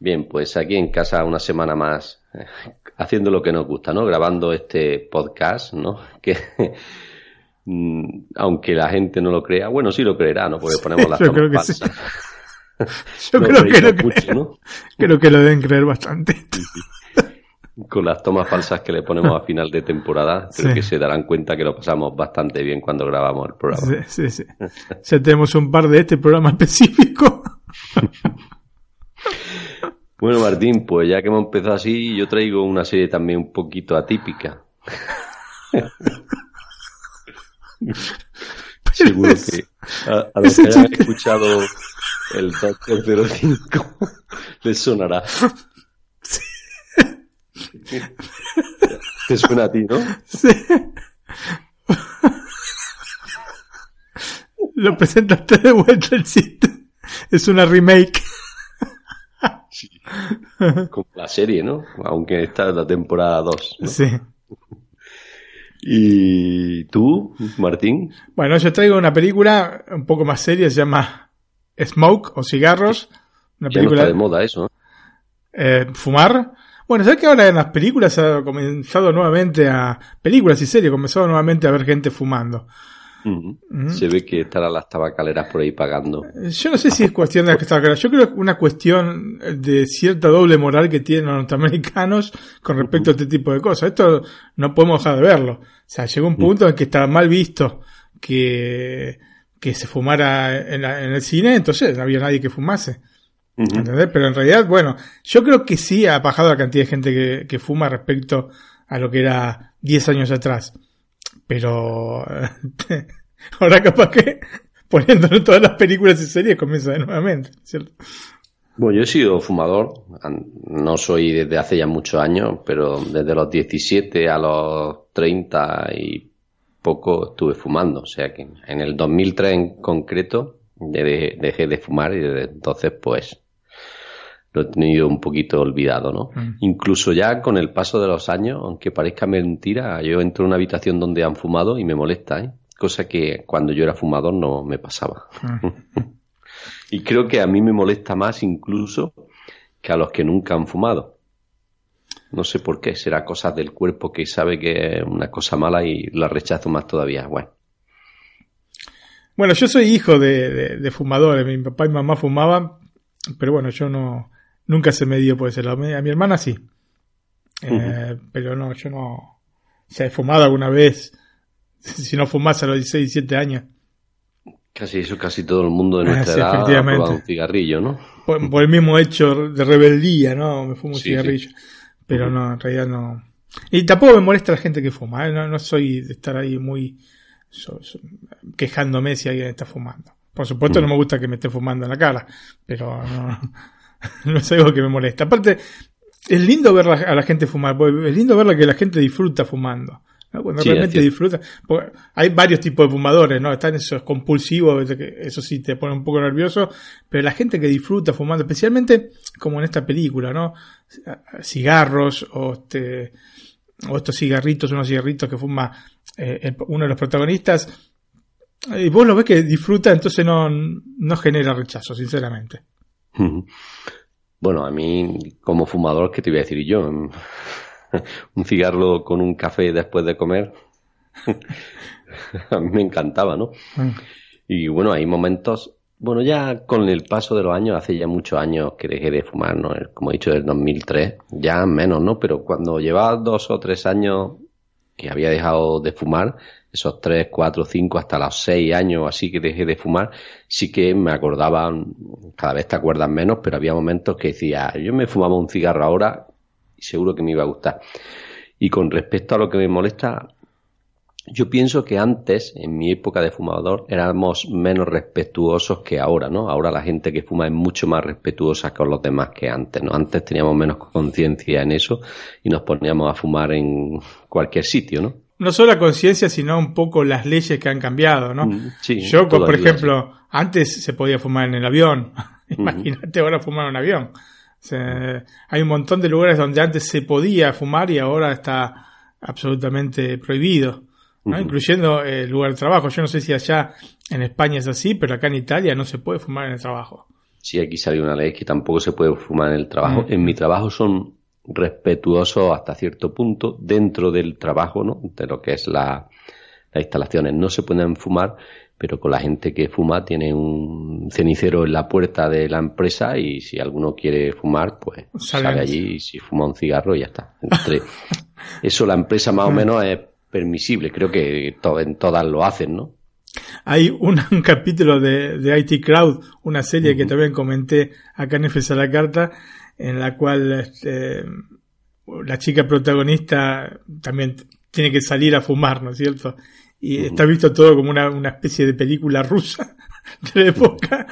Bien, pues aquí en casa una semana más, haciendo lo que nos gusta, ¿no? Grabando este podcast, ¿no? Que mm, aunque la gente no lo crea, bueno, sí lo creerá, ¿no? Porque ponemos las Yo creo tomas que sí. falsas. Yo No creo, que lo mucho, creen. ¿no? creo que lo deben creer bastante. Con las tomas falsas que le ponemos a final de temporada, creo Sí. que se darán cuenta que lo pasamos bastante bien cuando grabamos el programa. Sí, sí, sí. Ya tenemos un par de este programa específico. Bueno, Martín, pues ya que hemos empezado así, yo traigo una serie también un poquito atípica. Seguro que a, a los que hayan escuchado el Doctor 05 les sonará. Te suena a ti, ¿no? Sí. Lo presentaste de vuelta el chiste. Es una remake. Como la serie, ¿no? Aunque esta es la temporada 2. ¿no? Sí. ¿Y tú, Martín? Bueno, yo traigo una película un poco más seria, se llama Smoke o Cigarros. Una Ya no película está de moda eso, eh, fumar. Bueno, ¿sabes que ahora en las películas ha comenzado nuevamente a... Películas y series, ha comenzado nuevamente a ver gente fumando. Ujú. Se ve que estarán las tabacaleras por ahí pagando. Yo no sé si es cuestión de está claro. Yo creo que es una cuestión de cierta doble moral que tienen los norteamericanos con respecto a este tipo de cosas. Esto no podemos dejar de verlo. O sea, llegó un punto en que estaba mal visto que, que se fumara en, la- en el cine, entonces no había nadie que fumase. ¿Entendés? Pero en realidad, bueno, yo creo que sí ha bajado la cantidad de gente que, que fuma respecto a lo que era 10 años atrás. Pero ahora capaz que poniéndolo en todas las películas y series comienza nuevamente, ¿cierto? Bueno, yo he sido fumador, no soy desde hace ya muchos años, pero desde los 17 a los 30 y poco estuve fumando. O sea que en el 2003 en concreto de- dejé de fumar y desde entonces pues lo he tenido un poquito olvidado, ¿no? Mm. Incluso ya con el paso de los años, aunque parezca mentira, yo entro en una habitación donde han fumado y me molesta, ¿eh? Cosa que cuando yo era fumador no me pasaba. Y creo que a mí me molesta más incluso que a los que nunca han fumado. No sé por qué, será cosas del cuerpo que sabe que es una cosa mala y la rechazo más todavía. Bueno, Bueno, yo soy hijo de, de- de fumadores, mi papá y mamá fumaban, pero bueno, yo no, nunca se me dio por ese lado. A mi hermana sí. Eh, Pero no, yo no. O sea, he fumado alguna vez. Si no fumas a los 16, 17 años. casi eso, casi todo el mundo de nuestra Ah, sí, edad ha un cigarrillo, ¿no? Por, por el mismo hecho de rebeldía, ¿no? Me fumo un Sí, cigarrillo. Pero no, en realidad no. Y tampoco me molesta la gente que fuma, ¿eh? no, no soy de estar ahí muy so- so- quejándome si alguien está fumando. Por supuesto no me gusta que me esté fumando en la cara, pero no, no es algo que me molesta. Aparte, es lindo ver a la gente fumar, es lindo ver que la gente disfruta fumando. ¿no? Cuando Sí, realmente disfruta. porque hay varios tipos de fumadores, ¿no? Están esos compulsivos, eso sí te pone un poco nervioso, pero la gente que disfruta fumando, especialmente como en esta película, ¿no? Cigarros o este o estos cigarritos, unos cigarritos que fuma eh, el- uno de los protagonistas, y vos lo ves que disfruta, entonces no, no genera rechazo, sinceramente. Bueno, a mí, como fumador, ¿qué te voy a decir yo? Un cigarro con un café después de comer, a mí me encantaba, ¿no? Mm. Y bueno, hay momentos, bueno, ya con el paso de los años, hace ya muchos años que dejé de fumar, ¿no? Como he dicho, del 2003, ya menos, ¿no? Pero cuando llevaba dos o tres años que había dejado de fumar, esos tres, cuatro, cinco, hasta los seis años así que dejé de fumar, sí que me acordaba, cada vez te acuerdas menos, pero había momentos que decía, yo me fumaba un cigarro ahora y seguro que me iba a gustar. Y con respecto a lo que me molesta, yo pienso que antes, en mi época de fumador, éramos menos respetuosos que ahora, ¿no? Ahora la gente que fuma es mucho más respetuosa con los demás que antes, ¿no? Antes teníamos menos conciencia en eso y nos poníamos a fumar en cualquier sitio, ¿no? No solo la conciencia, sino un poco las leyes que han cambiado, ¿no? Mm, sí, Yo, por ejemplo, antes se podía fumar en el avión. Imagínate ahora fumar en un avión. Hay un montón de lugares donde antes se podía fumar y ahora está absolutamente prohibido. ¿no? Incluyendo el lugar de trabajo. Yo no sé si allá en España es así, pero acá en Italia no se puede fumar en el trabajo. Sí, aquí salió una ley que tampoco se puede fumar en el trabajo. Mm. En mi trabajo son respetuosos hasta cierto punto dentro del trabajo, ¿no? De lo que es la, las instalaciones. No se pueden fumar, pero con la gente que fuma tiene un cenicero en la puerta de la empresa y si alguno quiere fumar, pues Sale allí y si fuma un cigarro y ya está. Entre eso la empresa más o menos es permisible. Creo que to- en todas lo hacen, ¿no? Hay un, un capítulo de, de IT Crowd, una serie que también comenté acá en FS a la carta, en la cual este, la chica protagonista también tiene que salir a fumar, ¿no es cierto? Y está visto todo como una, una especie de película rusa de la época,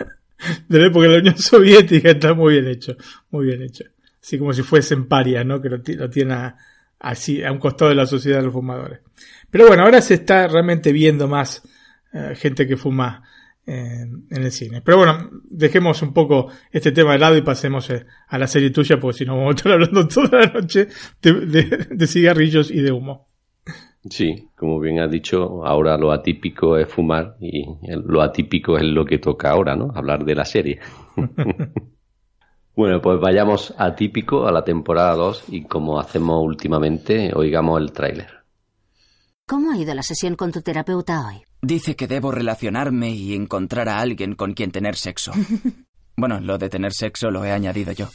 de la época de la Unión Soviética, está muy bien hecho, muy bien hecho. Así como si fuesen parias, ¿no? Que lo, lo tiene a- así, a un costado de la sociedad de los fumadores. Pero bueno, ahora se está realmente viendo más eh, gente que fuma eh, en el cine. Pero bueno, dejemos un poco este tema de lado y pasemos eh, a la serie tuya, porque si no vamos a estar hablando toda la noche de, de- de cigarrillos y de humo. Sí, como bien has dicho, ahora lo atípico es fumar y lo atípico es lo que toca ahora, ¿no? Hablar de la serie. bueno, pues vayamos atípico a la temporada 2 y como hacemos últimamente, oigamos el tráiler. ¿Cómo ha ido la sesión con tu terapeuta hoy? Dice que debo relacionarme y encontrar a alguien con quien tener sexo. Bueno, lo de tener sexo lo he añadido yo.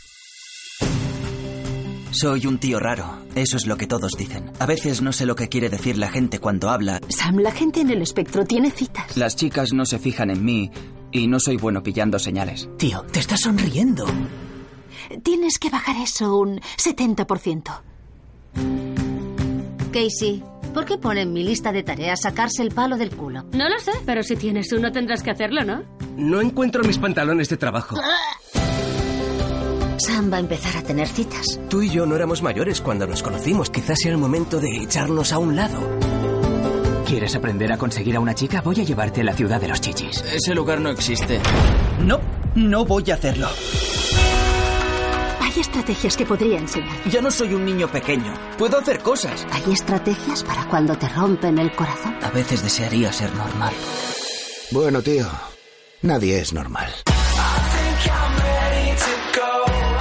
Soy un tío raro, eso es lo que todos dicen. A veces no sé lo que quiere decir la gente cuando habla. Sam, la gente en el espectro tiene citas. Las chicas no se fijan en mí y no soy bueno pillando señales. Tío, te estás sonriendo. Tienes que bajar eso un 70%. Casey, ¿por qué pone en mi lista de tareas sacarse el palo del culo? No lo sé, pero si tienes uno tendrás que hacerlo, ¿no? No encuentro mis pantalones de trabajo. Sam va a empezar a tener citas. Tú y yo no éramos mayores cuando nos conocimos. Quizás sea el momento de echarnos a un lado. ¿Quieres aprender a conseguir a una chica? Voy a llevarte a la ciudad de los chichis. Ese lugar no existe. No, no voy a hacerlo. Hay estrategias que podría enseñar. Ya no soy un niño pequeño. Puedo hacer cosas. Hay estrategias para cuando te rompen el corazón. A veces desearía ser normal. Bueno, tío, nadie es normal.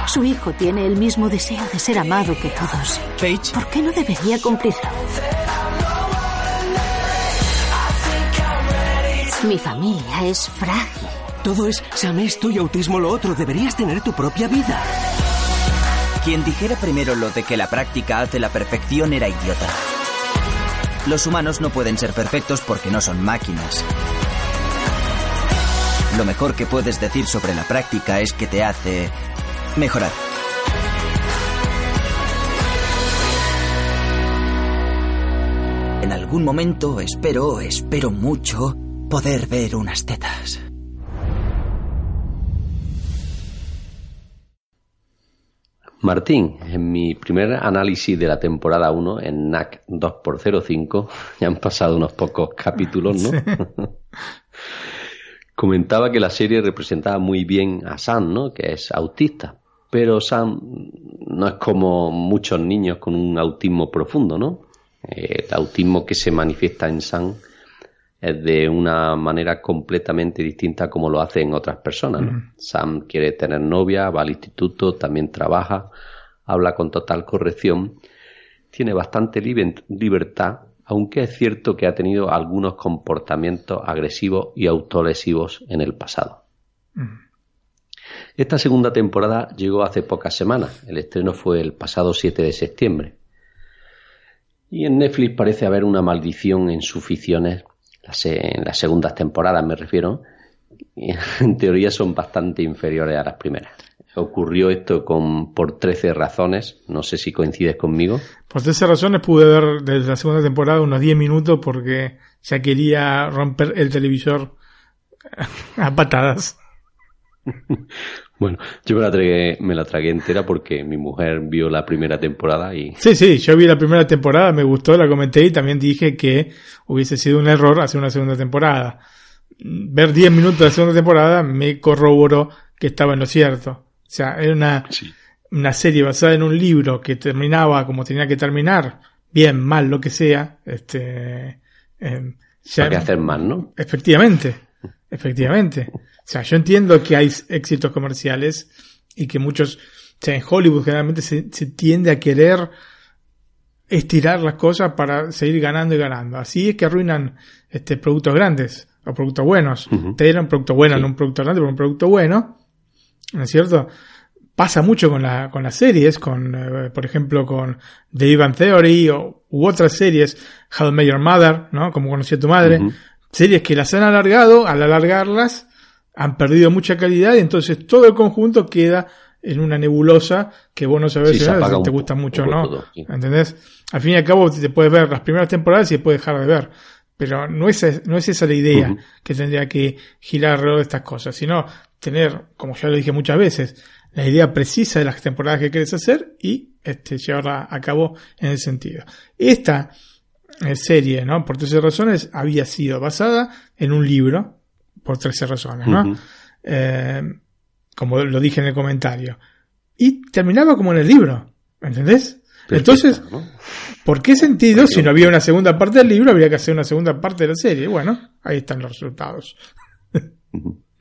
Su hijo tiene el mismo deseo de ser amado que todos. Paige, ¿Por qué no debería cumplirlo? Mi familia es frágil. Todo es Sam esto y autismo lo otro. Deberías tener tu propia vida. Quien dijera primero lo de que la práctica hace la perfección era idiota. Los humanos no pueden ser perfectos porque no son máquinas. Lo mejor que puedes decir sobre la práctica es que te hace mejorar. En algún momento espero, espero mucho, poder ver unas tetas. Martín, en mi primer análisis de la temporada 1 en NAC 2x05, ya han pasado unos pocos capítulos, ¿no? Comentaba que la serie representaba muy bien a Sam, ¿no? Que es autista. Pero Sam no es como muchos niños con un autismo profundo, ¿no? Eh, el autismo que se manifiesta en Sam de una manera completamente distinta como lo hace en otras personas. ¿no? Sam quiere tener novia, va al instituto, también trabaja, habla con total corrección, tiene bastante libe- libertad aunque es cierto que ha tenido algunos comportamientos agresivos y autolesivos en el pasado. Esta segunda temporada llegó hace pocas semanas, el estreno fue el pasado 7 de septiembre. Y en Netflix parece haber una maldición en sus ficciones, en las segundas temporadas me refiero, en teoría son bastante inferiores a las primeras. Ocurrió esto con por 13 razones, no sé si coincides conmigo. Por 13 razones pude ver desde la segunda temporada unos 10 minutos porque ya quería romper el televisor a patadas. Bueno, yo me la, tragué, me la tragué entera porque mi mujer vio la primera temporada y... Sí, sí, yo vi la primera temporada, me gustó, la comenté y también dije que hubiese sido un error hacer una segunda temporada. Ver 10 minutos de la segunda temporada me corroboró que estaba en lo cierto. O sea, era una, una serie basada en un libro que terminaba como tenía que terminar, bien, mal, lo que sea. Este, eh, ya, que hacer mal, ¿no? Efectivamente, efectivamente. O sea, yo entiendo que hay éxitos comerciales y que muchos, o sea, en Hollywood generalmente se, tiende a querer estirar las cosas para seguir ganando y ganando. Así es que arruinan este productos grandes o productos buenos. Te dieron un producto bueno, no un producto grande, pero un producto bueno. ¿No es cierto? Pasa mucho con, la, con las series, con, eh, por ejemplo, con The Ivan Theory o, u otras series, How Met Your Mother, ¿no? Como conocí a tu madre. Series que las han alargado, al alargarlas, han perdido mucha calidad y entonces todo el conjunto queda en una nebulosa que vos no sabés si te gusta mucho o no. ¿Entendés? Al fin y al cabo te puedes ver las primeras temporadas y después dejar de ver. Pero no es, no es esa la idea que tendría que girar alrededor de estas cosas, sino tener, como ya lo dije muchas veces, la idea precisa de las temporadas que quieres hacer y este, llevarla a cabo en el sentido. Esta eh, serie, ¿no? Por tres razones, había sido basada en un libro por 13 razones, ¿no? Eh, como lo dije en el comentario. Y terminaba como en el libro, ¿entendés? Entonces, ¿por qué sentido, si no había una segunda parte del libro, habría que hacer una segunda parte de la serie? Bueno, ahí están los resultados.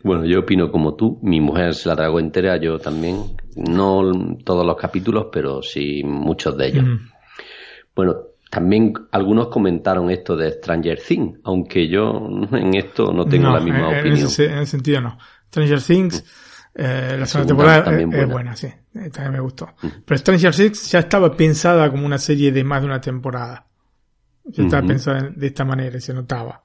Bueno, yo opino como tú. Mi mujer se la tragó entera, yo también. No todos los capítulos, pero sí muchos de ellos. Bueno, también algunos comentaron esto de Stranger Things, aunque yo en esto no tengo la misma opinión. En ese, sentido no. Stranger Things, eh, la segunda temporada es, buena. sí, eh, también me gustó. Pero Stranger Things ya estaba pensada como una serie de más de una temporada. Ya estaba pensada de esta manera y se notaba.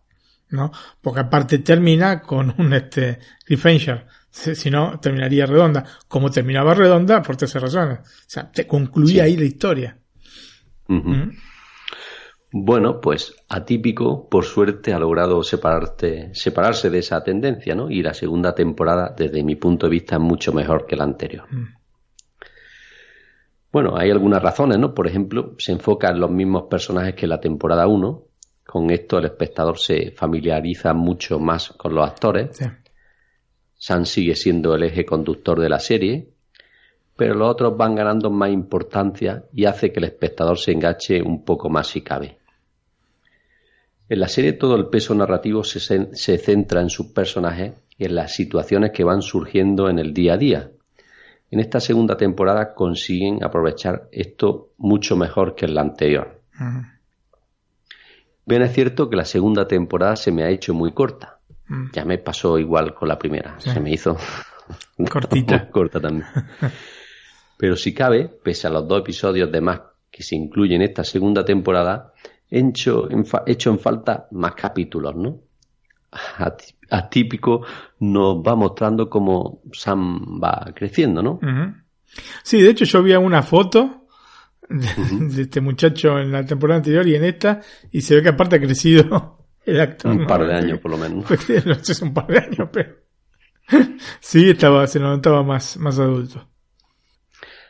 ¿no? Porque aparte termina con un este cliffhanger. Si no, terminaría redonda. Como terminaba redonda, por tres razones. O sea, te concluía ahí la historia. Bueno, pues Atípico, por suerte, ha logrado separarte, separarse de esa tendencia, ¿no? Y la segunda temporada, desde mi punto de vista, es mucho mejor que la anterior. Mm. Bueno, hay algunas razones, ¿no? Por ejemplo, se enfoca en los mismos personajes que la temporada 1. Con esto el espectador se familiariza mucho más con los actores. Sí. Sam sigue siendo el eje conductor de la serie, pero los otros van ganando más importancia y hace que el espectador se engache un poco más si cabe. En la serie todo el peso narrativo se, centra en sus personajes y en las situaciones que van surgiendo en el día a día. En esta segunda temporada consiguen aprovechar esto mucho mejor que en la anterior. Bien es cierto que la segunda temporada se me ha hecho muy corta. Ya me pasó igual con la primera. Se me hizo cortita. corta también. Pero si cabe, pese a los dos episodios de más que se incluyen en esta segunda temporada, hecho en, hecho en falta más capítulos, ¿no? Atípico nos va mostrando cómo Sam va creciendo, ¿no? Sí, de hecho yo vi una foto de, este muchacho en la temporada anterior y en esta, y se ve que aparte ha crecido el actor. Un par de años por lo menos. no sé si un par de años, pero sí estaba, se notaba más, más adulto.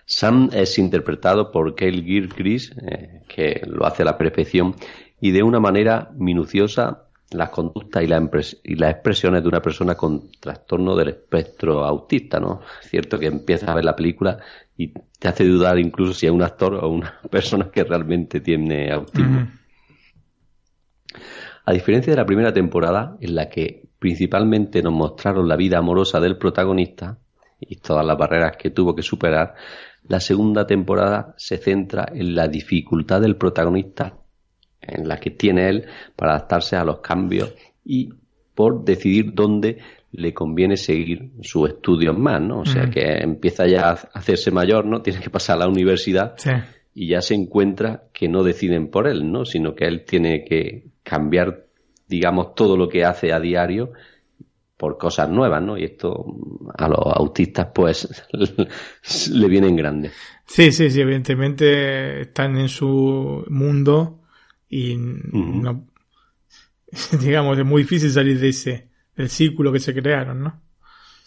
Sam es interpretado por Kyle Gilchrist, eh, que lo hace a la perfección y de una manera minuciosa las conductas y, y, las expresiones de una persona con trastorno del espectro autista, ¿no? Es cierto que empiezas a ver la película y te hace dudar incluso si es un actor o una persona que realmente tiene autismo. A diferencia de la primera temporada, en la que principalmente nos mostraron la vida amorosa del protagonista y todas las barreras que tuvo que superar, la segunda temporada se centra en la dificultad del protagonista en la que tiene él para adaptarse a los cambios y por decidir dónde le conviene seguir sus estudios más, ¿no? O sea, que empieza ya a hacerse mayor, ¿no? Tiene que pasar a la universidad y ya se encuentra que no deciden por él, ¿no? Sino que él tiene que cambiar, digamos, todo lo que hace a diario por cosas nuevas, ¿no? Y esto a los autistas, pues, le viene en grande. Sí, sí, sí, evidentemente están en su mundo y no, digamos, es muy difícil salir de ese, del círculo que se crearon, ¿no?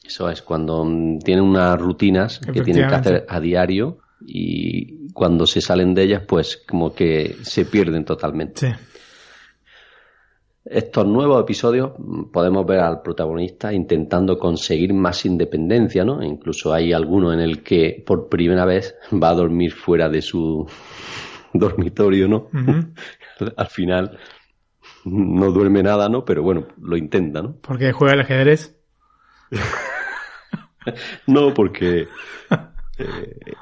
Eso es, cuando tienen unas rutinas que tienen que hacer a diario y cuando se salen de ellas, pues como que se pierden totalmente. Sí. Estos nuevos episodios mm, podemos ver al protagonista intentando conseguir más independencia, ¿no? Incluso hay alguno en el que por primera vez va a dormir fuera de su dormitorio, ¿no? al final no duerme nada, ¿no? Pero bueno, lo intenta, ¿no? ¿Porque juega al ajedrez? no, porque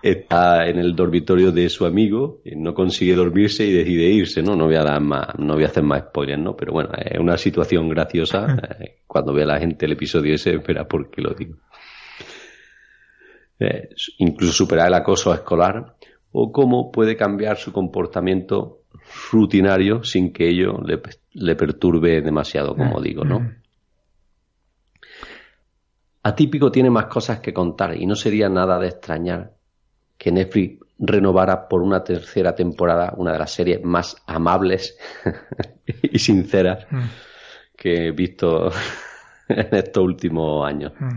está en el dormitorio de su amigo, no consigue dormirse y decide irse, ¿no? No voy a dar más, no voy a hacer más spoilers, ¿no? Pero bueno, es una situación graciosa. Eh, cuando ve a la gente el episodio ese, verá por qué lo digo. Eh, incluso superar el acoso escolar o cómo puede cambiar su comportamiento rutinario sin que ello le, perturbe demasiado, como digo, ¿no? Atípico tiene más cosas que contar y no sería nada de extrañar que Netflix renovara por una tercera temporada una de las series más amables y sinceras mm. que he visto en estos últimos años. Mm.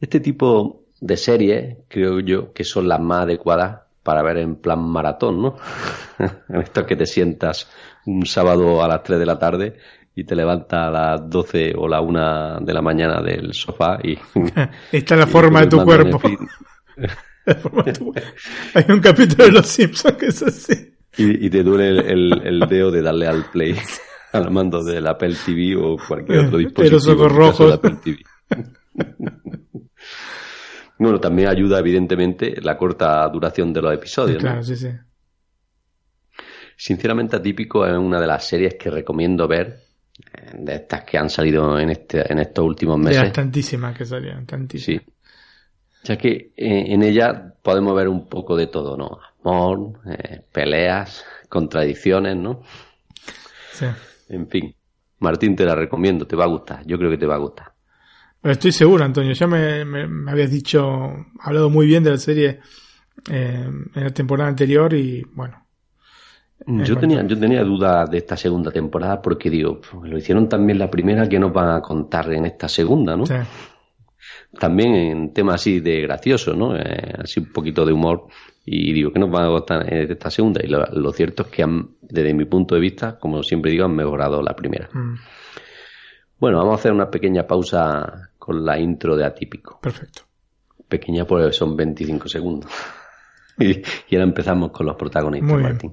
Este tipo de series creo yo que son las más adecuadas para ver en plan maratón, ¿no? en esto que te sientas un sábado a las 3 de la tarde y te levantas a las 12 o la 1 de la mañana del sofá y... Esta es la forma de tu cuerpo. Hay un capítulo de Los Simpsons que es así. Y, te duele el, dedo de darle al play al mando del Apple TV o cualquier otro dispositivo. Los ojos rojos. Bueno, también ayuda evidentemente la corta duración de los episodios. Claro, sí, sí. Sinceramente, Atípico es una de las series que recomiendo ver, de estas que han salido en, este, en estos últimos meses. De tantísimas que salieron, tantísimas. Sí. Ya que eh, en ella podemos ver un poco de todo, ¿no? Amor, eh, peleas, contradicciones, ¿no? Sí. En fin. Martín, te la recomiendo, te va a gustar. Yo creo que te va a gustar. Estoy seguro, Antonio. Ya me, me, habías dicho, hablado muy bien de la serie eh, en la temporada anterior y bueno. Yo tenía, yo tenía dudas de esta segunda temporada porque digo, pues, lo hicieron también la primera que nos van a contar en esta segunda, ¿no? También en temas así de gracioso, ¿no? Eh, así un poquito de humor. Y digo, ¿qué nos van a contar en esta segunda? Y lo, cierto es que desde mi punto de vista, como siempre digo, han mejorado la primera. Mm. Bueno, vamos a hacer una pequeña pausa con la intro de Atípico. Perfecto. Pequeña porque son 25 segundos. y, ahora empezamos con los protagonistas, Martín.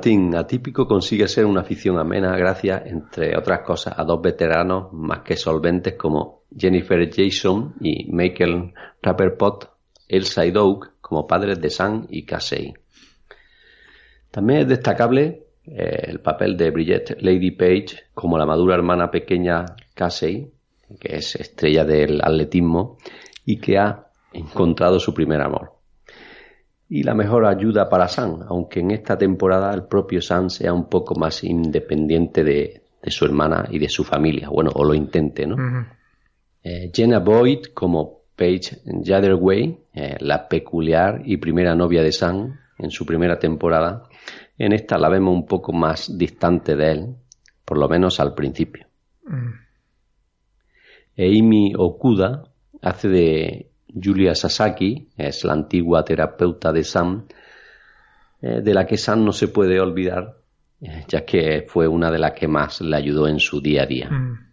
Martín, Atípico consigue ser una afición amena gracias, entre otras cosas, a dos veteranos más que solventes como Jennifer Jason y Michael Rapperpot, Elsa y Doug como padres de Sam y Casey. También es destacable eh, el papel de Bridget Lady Page como la madura hermana pequeña Casey, que es estrella del atletismo y que ha encontrado su primer amor y la mejor ayuda para Sam, aunque en esta temporada el propio Sam sea un poco más independiente de, su hermana y de su familia, bueno, o lo intente, ¿no? Eh, Jenna Boyd como Paige Jatherway, eh, la peculiar y primera novia de Sam en su primera temporada, en esta la vemos un poco más distante de él, por lo menos al principio. Amy Okuda hace de Julia Sasaki es la antigua terapeuta de Sam, eh, de la que Sam no se puede olvidar ya que fue una de las que más le ayudó en su día a día. Mm.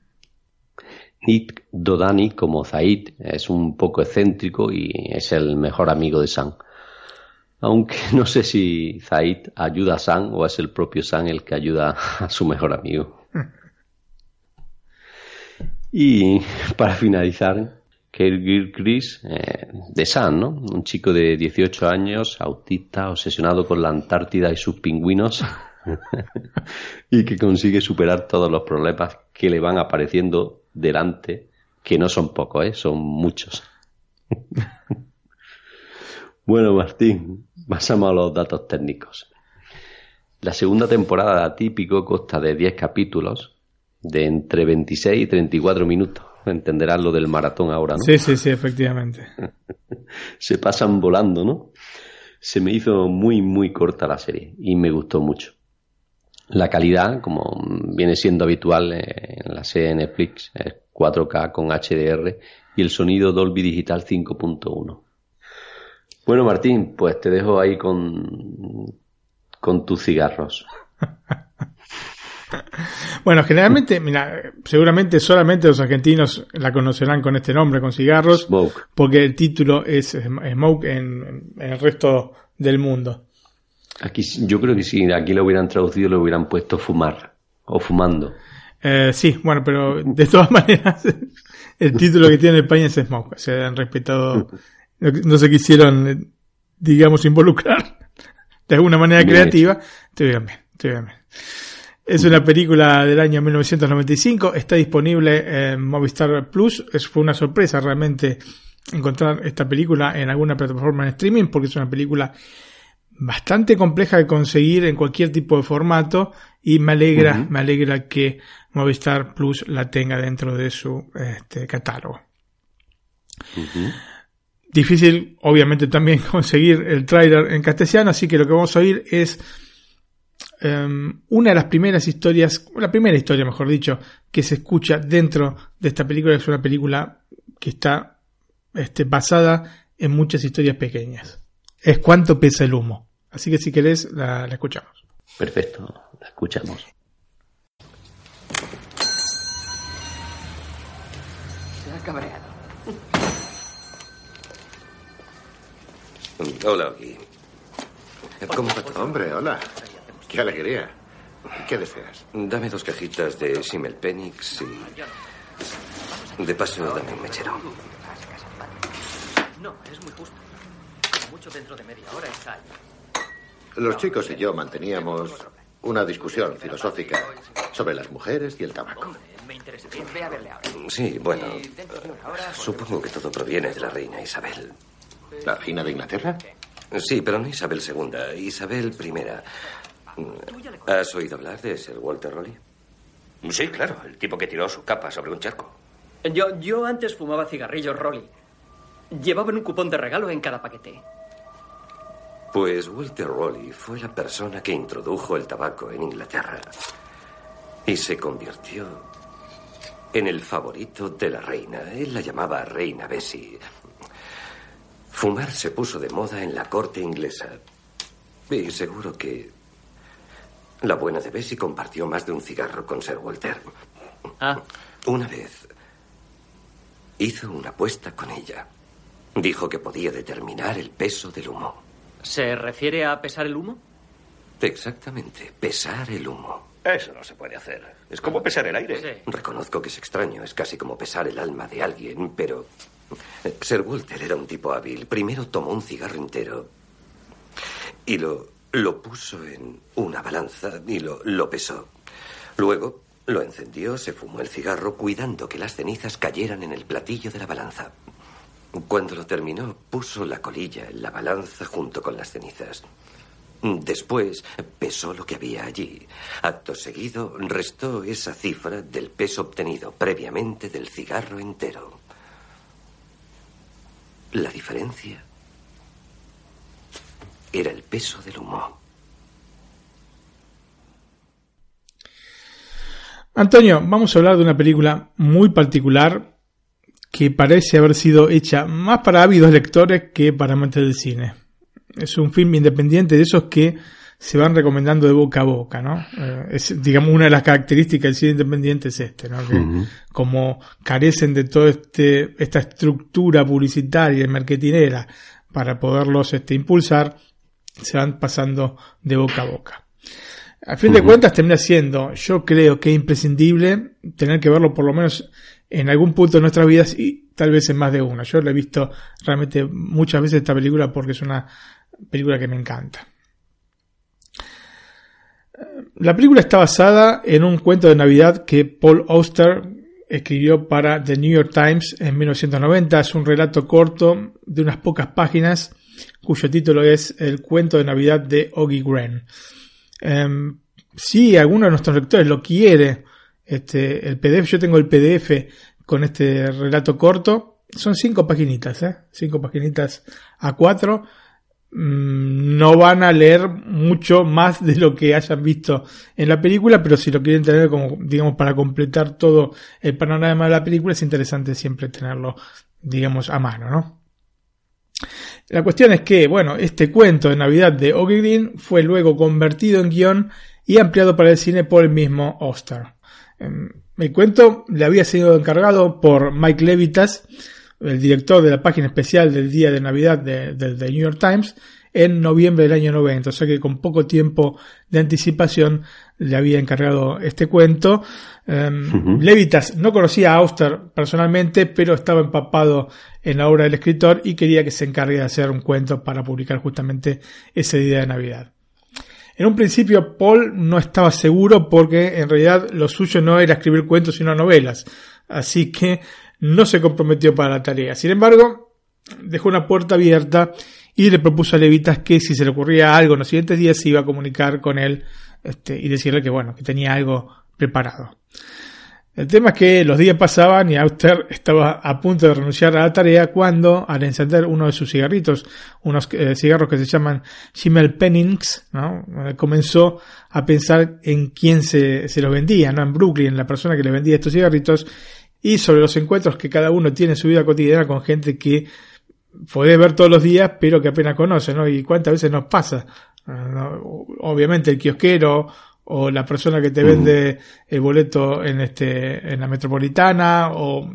Nick Dodani, como Zaid, es un poco excéntrico y es el mejor amigo de Sam. Aunque no sé si Zaid ayuda a Sam o es el propio Sam el que ayuda a su mejor amigo. Y para finalizar, Kerr Chris eh, de Sam, ¿no? Un chico de 18 años, autista, obsesionado con la Antártida y sus pingüinos, y que consigue superar todos los problemas que le van apareciendo delante, que no son pocos, ¿eh? son muchos. bueno, Martín, pasamos a los datos técnicos. La segunda temporada de Atípico consta de 10 capítulos de entre 26 y 34 minutos. Entenderás lo del maratón ahora, ¿no? Sí, sí, sí, efectivamente. Se pasan volando, ¿no? Se me hizo muy, muy corta la serie y me gustó mucho. La calidad, como viene siendo habitual en la serie de Netflix, es 4K con HDR y el sonido Dolby Digital 5.1. Bueno, Martín, pues te dejo ahí con, con tus cigarros. Bueno, generalmente, mira, seguramente solamente los argentinos la conocerán con este nombre, con cigarros, Smoke. porque el título es Smoke en, en el resto del mundo. Aquí, yo creo que si aquí lo hubieran traducido, lo hubieran puesto fumar o fumando. Eh, sí, bueno, pero de todas maneras, el título que tiene España es Smoke. Se han respetado, no se quisieron, digamos, involucrar de alguna manera Bien creativa. Estoy bien, estoy bien. Es una película del año 1995, está disponible en Movistar Plus. Es, fue una sorpresa realmente encontrar esta película en alguna plataforma en streaming porque es una película bastante compleja de conseguir en cualquier tipo de formato y me alegra, me alegra que Movistar Plus la tenga dentro de su este, catálogo. Difícil, obviamente, también conseguir el tráiler en castellano, así que lo que vamos a oír es em, una de las primeras historias, la primera historia, mejor dicho, que se escucha dentro de esta película. Es una película que está este, basada en muchas historias pequeñas. Es cuánto pesa el humo. Así que si querés, la, la escuchamos. Perfecto, la escuchamos. Se ha cabreado. Hola, Oggy. ¿Cómo todo? Hombre, hola. Qué alegría. ¿Qué deseas? Dame dos cajitas de Simmelpenix y... De paso, dame un mechero. No, es muy justo. Mucho dentro de media hora está ahí. Los chicos y yo manteníamos una discusión filosófica sobre las mujeres y el tabaco. Me interesa. Bien, ve a verle ahora. Sí, bueno, Y dentro de una hora... supongo que todo proviene de la reina Isabel. ¿La reina de Inglaterra? Sí, pero no Isabel II, Isabel I. ¿Has oído hablar de Sir Walter Raleigh? Sí, claro, el tipo que tiró su capa sobre un charco. Yo, yo antes fumaba cigarrillos Rolly. Llevaban un cupón de regalo en cada paquete. Pues Walter Raleigh fue la persona que introdujo el tabaco en Inglaterra y se convirtió en el favorito de la reina. Él la llamaba Reina Bessie. Fumar se puso de moda en la corte inglesa. Y seguro que la buena de Bessie compartió más de un cigarro con Sir Walter. Ah, Una vez hizo una apuesta con ella. Dijo que podía determinar el peso del humo. ¿se refiere a pesar el humo? Exactamente, pesar el humo. Eso no se puede hacer. Es como pesar el aire. Sí. Reconozco que es extraño, es casi como pesar el alma de alguien, pero eh, Sir Walter era un tipo hábil. Primero tomó un cigarro entero y lo, lo puso en una balanza y lo, lo pesó. Luego lo encendió, se fumó el cigarro, cuidando que las cenizas cayeran en el platillo de la balanza. Cuando lo terminó, puso la colilla en la balanza junto con las cenizas. Después pesó lo que había allí. Acto seguido, restó esa cifra del peso obtenido previamente del cigarro entero. La diferencia era el peso del humo. Antonio, vamos a hablar de una película muy particular que parece haber sido hecha más para ávidos lectores que para amantes del cine. Es un film independiente de esos que se van recomendando de boca a boca, ¿no? Eh, es, digamos, una de las características del cine independiente es este, ¿no? Que como carecen de toda este, esta estructura publicitaria y marketinera para poderlos este, impulsar, se van pasando de boca a boca. A fin de cuentas termina siendo, yo creo que es imprescindible tener que verlo por lo menos en algún punto de nuestras vidas y tal vez en más de una. Yo lo he visto realmente muchas veces esta película porque es una película que me encanta. La película está basada en un cuento de Navidad que Paul Auster escribió para The New York Times en 1990. Es un relato corto de unas pocas páginas cuyo título es El cuento de Navidad de Oggy Gren. Um, si alguno de nuestros lectores lo quiere, este, el PDF, yo tengo el PDF con este relato corto. Son cinco paginitas, ¿eh? Cinco paginitas a cuatro. Mm, no van a leer mucho más de lo que hayan visto en la película, pero si lo quieren tener como, digamos, para completar todo el panorama de la película, es interesante siempre tenerlo, digamos, a mano, ¿no? La cuestión es que, bueno, este cuento de Navidad de Oggy Green fue luego convertido en guion y ampliado para el cine por el mismo Oster. Em, el cuento le había sido encargado por Mike Levitas, el director de la página especial del día de Navidad del de, New York Times, en noviembre del año 90. O sea que con poco tiempo de anticipación le había encargado este cuento. Em, Levitas no conocía a Auster personalmente, pero estaba empapado en la obra del escritor y quería que se encargue de hacer un cuento para publicar justamente ese día de Navidad. En un principio Paul no estaba seguro porque en realidad lo suyo no era escribir cuentos sino novelas, así que no se comprometió para la tarea. Sin embargo, dejó una puerta abierta y le propuso a Levitas que si se le ocurría algo en los siguientes días se iba a comunicar con él este, y decirle que bueno, que tenía algo preparado. El tema es que los días pasaban y Auster estaba a punto de renunciar a la tarea cuando, al encender uno de sus cigarritos, unos eh, cigarros que se llaman Schimmel Pennings, ¿no? Eh, comenzó a pensar en quién se, se los vendía, ¿no? En Brooklyn, la persona que le vendía estos cigarritos, y sobre los encuentros que cada uno tiene en su vida cotidiana con gente que puede ver todos los días, pero que apenas conoce, ¿no? Y cuántas veces nos pasa. Obviamente el kiosquero o la persona que te vende el boleto en este en la metropolitana o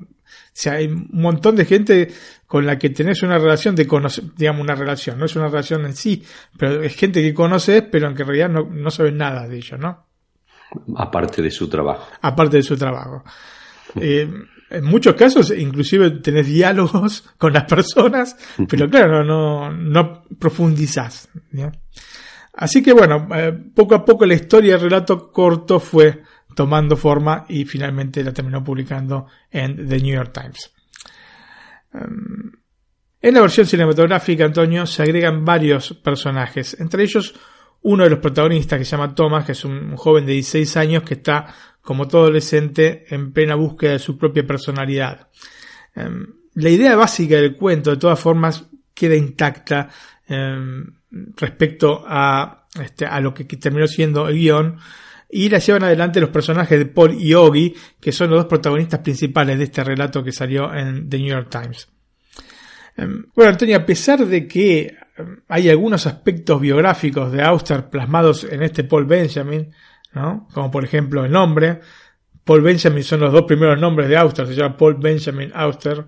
sea, hay un montón de gente con la que tenés una relación de conocer, digamos una relación, no es una relación en sí, pero es gente que conoces, pero en que en realidad no, no sabes nada de ellos, ¿no? Aparte de su trabajo. Aparte de su trabajo. Eh, en muchos casos, inclusive tenés diálogos con las personas, pero claro, no, no profundizás. Así que bueno, eh, poco a poco la historia del relato corto fue tomando forma y finalmente la terminó publicando en The New York Times. Em, en la versión cinematográfica, Antonio, se agregan varios personajes, entre ellos uno de los protagonistas que se llama Thomas, que es un joven de 16 años que está como todo adolescente, en plena búsqueda de su propia personalidad. Em, la idea básica del cuento, de todas formas, queda intacta em, respecto a, este, a lo que terminó siendo el guion, y la llevan adelante los personajes de Paul y Oggy, que son los dos protagonistas principales de este relato que salió en The New York Times. Em, bueno, Antonio, a pesar de que hay algunos aspectos biográficos de Auster plasmados en este Paul Benjamin, ¿no? Como por ejemplo el nombre. Paul Benjamin son los dos primeros nombres de Auster, se llama Paul Benjamin Auster.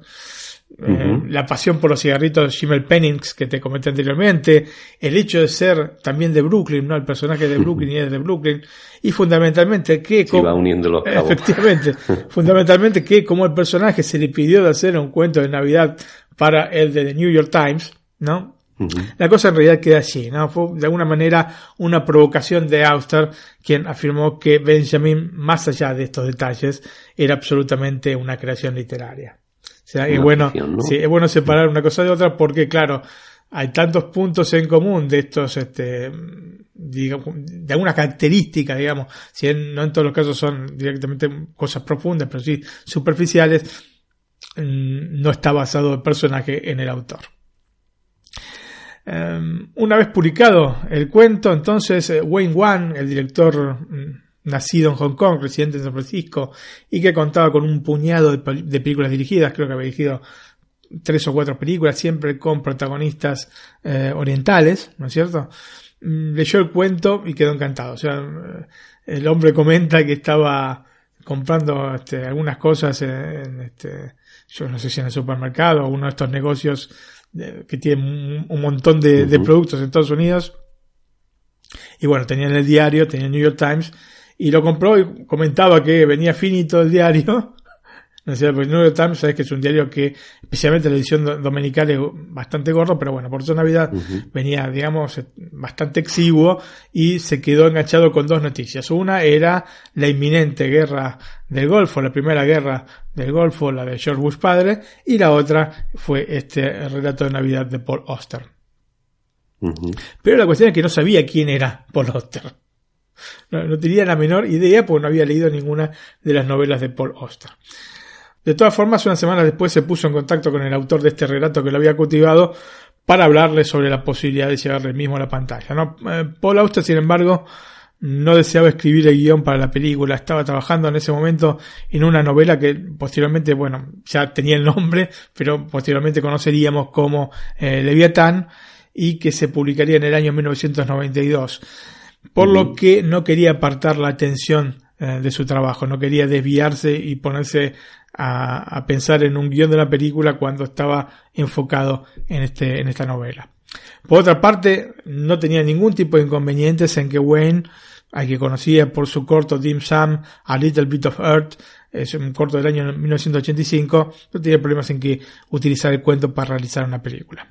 Eh, la pasión por los cigarritos de Schimmel Pennings que te comenté anteriormente, el hecho de ser también de Brooklyn, ¿no? El personaje de Brooklyn y es de Brooklyn, y fundamentalmente que como, va uniendo los efectivamente, fundamentalmente que como el personaje se le pidió de hacer un cuento de Navidad para el de The New York Times, ¿no? La cosa en realidad queda así, ¿no? Fue de alguna manera una provocación de Auster, quien afirmó que Benjamin, más allá de estos detalles, era absolutamente una creación literaria. Sea, es bueno, sí, es bueno separar una cosa de otra porque, claro, hay tantos puntos en común de estos, este, digamos, de alguna característica, digamos, si no en todos los casos son directamente cosas profundas, pero sí superficiales, mm, no está basado el personaje en el autor. Em, una vez publicado el cuento, entonces eh, Wayne Wan, el director mm, nacido en Hong Kong, residente en San Francisco, y que contaba con un puñado de, películas dirigidas, creo que había dirigido tres o cuatro películas, siempre con protagonistas eh, orientales, ¿no es cierto? mm, leyó el cuento y quedó encantado. O sea, el hombre comenta que estaba comprando este, algunas cosas en, este, yo no sé si en el supermercado o uno de estos negocios que tienen un, montón de, de, productos en Estados Unidos. Y bueno, tenía en el diario, tenía el New York Times, y lo compró y comentaba que venía finito el diario no sé, pues New York Times, sabes que es un diario que, especialmente la edición dominical, es bastante gordo, pero bueno, por su Navidad venía, digamos, bastante exiguo y se quedó enganchado con dos noticias. Una era la inminente guerra del Golfo, la primera guerra del Golfo, la de George Bush padre, y la otra fue este relato de Navidad de Paul Auster. Pero la cuestión es que no sabía quién era Paul Auster. No, tenía la menor idea porque no había leído ninguna de las novelas de Paul Auster. De todas formas, una semana después se puso en contacto con el autor de este relato que lo había cultivado para hablarle sobre la posibilidad de llevarle mismo a la pantalla. ¿no? Eh, Paul Auster, sin embargo, no deseaba escribir el guion para la película, estaba trabajando en ese momento en una novela que posteriormente, bueno, ya tenía el nombre, pero posteriormente conoceríamos como eh, Leviatán y que se publicaría en el año 1992. Por lo que no quería apartar la atención eh, de su trabajo, no quería desviarse y ponerse a, pensar en un guion de la película cuando estaba enfocado en, este, en esta novela. Por otra parte, no tenía ningún tipo de inconvenientes en que Wayne, al que conocía por su corto Dim Sam, A Little Bit of Earth, es un corto del año 1985, no tenía problemas en que utilizar el cuento para realizar una película.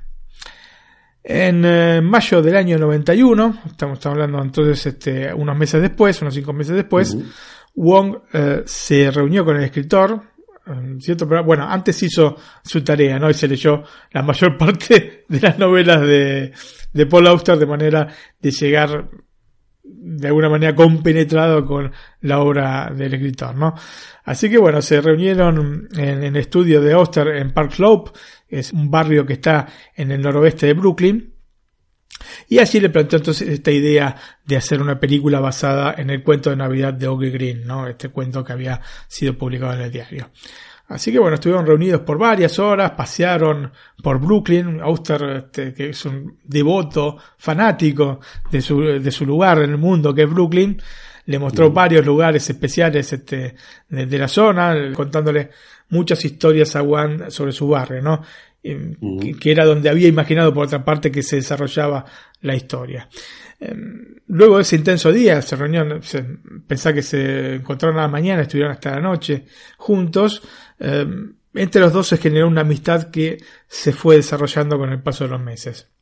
En eh, mayo del año 91, estamos, hablando entonces este, unos meses después, unos cinco meses después, Wong eh, se reunió con el escritor, ¿cierto? Pero bueno, antes hizo su tarea, ¿no? Y se leyó la mayor parte de las novelas de, de Paul Auster de manera de llegar de alguna manera compenetrado con la obra del escritor, ¿no? Así que bueno, se reunieron en, el estudio de Auster en Park Slope, es un barrio que está en el noroeste de Brooklyn, y allí le planteó entonces esta idea de hacer una película basada en el cuento de Navidad de Oggy Green, ¿no? Este cuento que había sido publicado en el diario. Así que bueno, estuvieron reunidos por varias horas, pasearon por Brooklyn. Auster, este, que es un devoto, fanático de su, de su lugar en el mundo, que es Brooklyn, le mostró varios lugares especiales este, de, de, la zona, contándole muchas historias a Juan sobre su barrio, ¿no? Que, era donde había imaginado por otra parte que se desarrollaba la historia. Em, luego de ese intenso día, se reunieron, se, pensá que se encontraron a la mañana, estuvieron hasta la noche juntos. Em, entre los dos se generó una amistad que se fue desarrollando con el paso de los meses.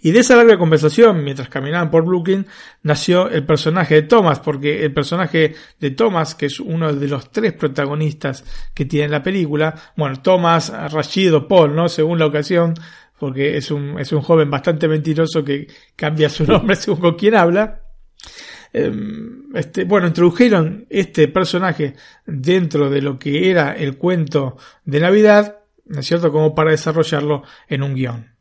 Y de esa larga conversación, mientras caminaban por Brooklyn, nació el personaje de Thomas, porque el personaje de Thomas, que es uno de los tres protagonistas que tiene la película, bueno, Thomas, Rashid o Paul, ¿no? Según la ocasión, porque es un, es un joven bastante mentiroso que cambia su nombre según con quién habla. Em, este, bueno, introdujeron este personaje dentro de lo que era el cuento de Navidad, ¿no es cierto? Como para desarrollarlo en un guion.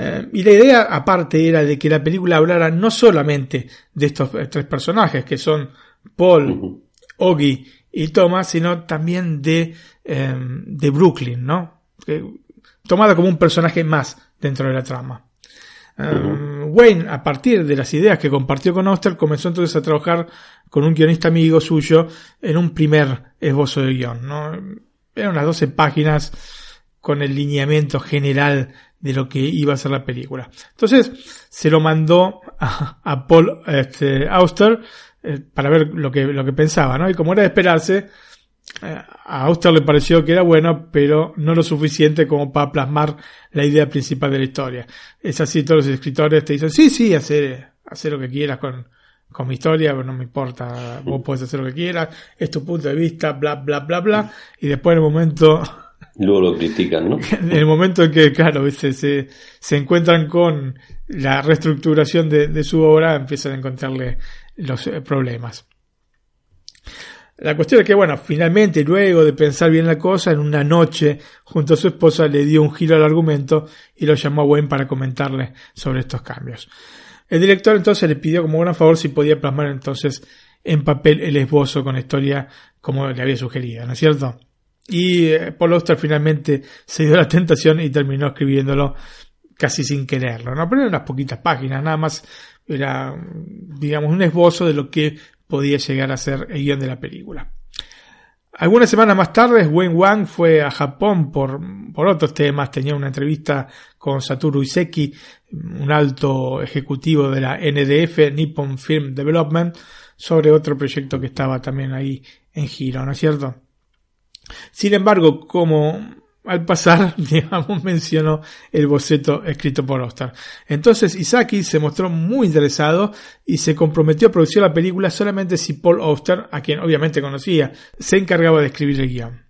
Eh, y la idea aparte era de que la película hablara no solamente de estos tres personajes, que son Paul, Oggy y Thomas, sino también de, em, de Brooklyn, ¿no? tomada como un personaje más dentro de la trama. Em, Wayne, a partir de las ideas que compartió con Oster, comenzó entonces a trabajar con un guionista amigo suyo en un primer esbozo de guion. ¿no? Eran unas 12 páginas con el lineamiento general de lo que iba a ser la película. Entonces se lo mandó a, Paul este, Auster eh, para ver lo que, lo que pensaba, ¿no? Y como era de esperarse, eh, a Auster le pareció que era bueno, pero no lo suficiente como para plasmar la idea principal de la historia. Es así, todos los escritores te dicen, sí, sí, hacer, hacer lo que quieras con, con mi historia, pero no me importa, vos puedes hacer lo que quieras, es tu punto de vista, bla, bla, bla, bla, y después en el momento Luego lo critican, ¿no? En el momento en que, claro, se, se encuentran con la reestructuración de, su obra, empiezan a encontrarle los eh, problemas. La cuestión es que, bueno, finalmente, luego de pensar bien la cosa, en una noche, junto a su esposa, le dio un giro al argumento y lo llamó a Wayne para comentarle sobre estos cambios. El director entonces le pidió como gran favor si podía plasmar entonces en papel el esbozo con la historia como le había sugerido, ¿no es cierto? Y eh, Paul Auster finalmente se dio la tentación y terminó escribiéndolo casi sin quererlo, ¿no? Pero eran unas poquitas páginas, nada más era, digamos, un esbozo de lo que podía llegar a ser el guion de la película. Algunas semanas más tarde, Wayne Wang fue a Japón por, por otros temas. Tenía una entrevista con Satoru Iseki, un alto ejecutivo de la NDF, Nippon Film Development, sobre otro proyecto que estaba también ahí en giro, ¿no es cierto? Sin embargo, como al pasar, digamos, mencionó el boceto escrito por Ostar. Entonces Isaki se mostró muy interesado y se comprometió a producir la película solamente si Paul Auster, a quien obviamente conocía, se encargaba de escribir el guion.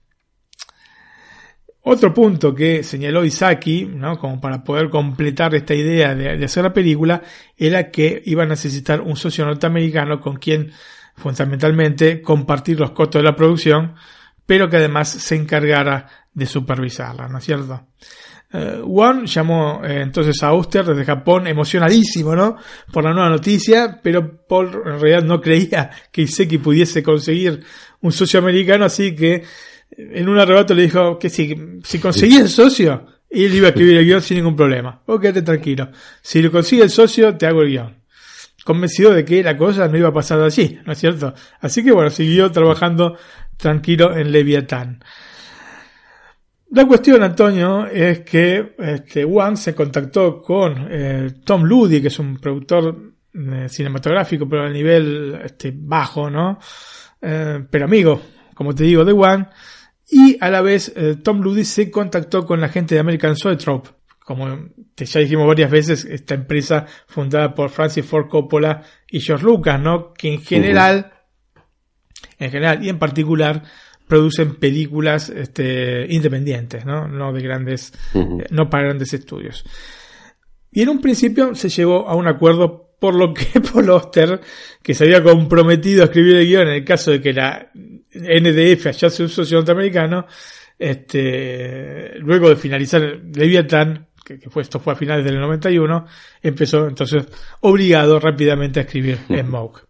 Otro punto que señaló Isaki, ¿no? como para poder completar esta idea de, de hacer la película, era que iba a necesitar un socio norteamericano con quien fundamentalmente compartir los costos de la producción, pero que además se encargara de supervisarla, ¿no es cierto? Uh, Juan llamó eh, entonces a Auster desde Japón emocionadísimo, ¿no? Por la nueva noticia, pero Paul en realidad no creía que Iseki pudiese conseguir un socio americano, así que en un arrebato le dijo que si, si conseguía el socio, él iba a escribir el guion sin ningún problema. Vos quédate tranquilo. Si lo consigue el socio, te hago el guion. Convencido de que la cosa no iba a pasar así, ¿no es cierto? Así que bueno, siguió trabajando tranquilo en Leviatán. La cuestión, Antonio, es que este, Wang se contactó con eh, Tom Ludi, que es un productor eh, cinematográfico, pero a nivel este, bajo, ¿no? Eh, pero amigo, como te digo, de Wang. Y a la vez, eh, Tom Ludi se contactó con la gente de American Zoetrope. Como te ya dijimos varias veces, esta empresa fundada por Francis Ford Coppola y George Lucas, ¿no? Que en general, en general y en particular, producen películas este, independientes, ¿no? No de grandes, eh, no para grandes estudios. Y en un principio se llegó a un acuerdo por lo que Paul Oster, que se había comprometido a escribir el guion en el caso de que la NDF hallase un socio norteamericano, este, luego de finalizar Leviathan, que, que fue, esto fue a finales del 91, empezó entonces obligado rápidamente a escribir Smoke.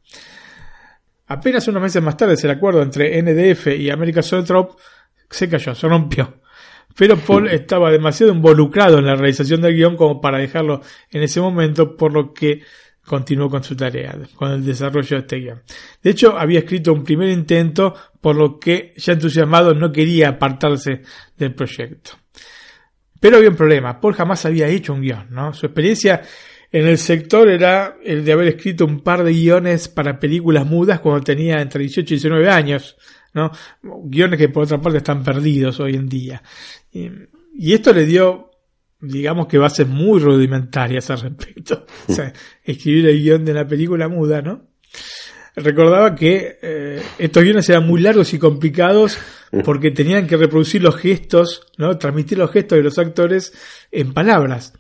Apenas unos meses más tarde el acuerdo entre NDF y American Zoetrope se cayó, se rompió. Pero Paul estaba demasiado involucrado en la realización del guion como para dejarlo en ese momento, por lo que continuó con su tarea, con el desarrollo de este guion. De hecho, había escrito un primer intento, por lo que ya entusiasmado no quería apartarse del proyecto. Pero había un problema, Paul jamás había hecho un guion, ¿no? Su experiencia en el sector era el de haber escrito un par de guiones para películas mudas cuando tenía entre 18 y 19 años, ¿no? Guiones que por otra parte están perdidos hoy en día. Y, y esto le dio, digamos que bases muy rudimentarias al respecto. O sea, escribir el guion de la película muda, ¿no? Recordaba que eh, estos guiones eran muy largos y complicados porque tenían que reproducir los gestos, ¿no? Transmitir los gestos de los actores en palabras.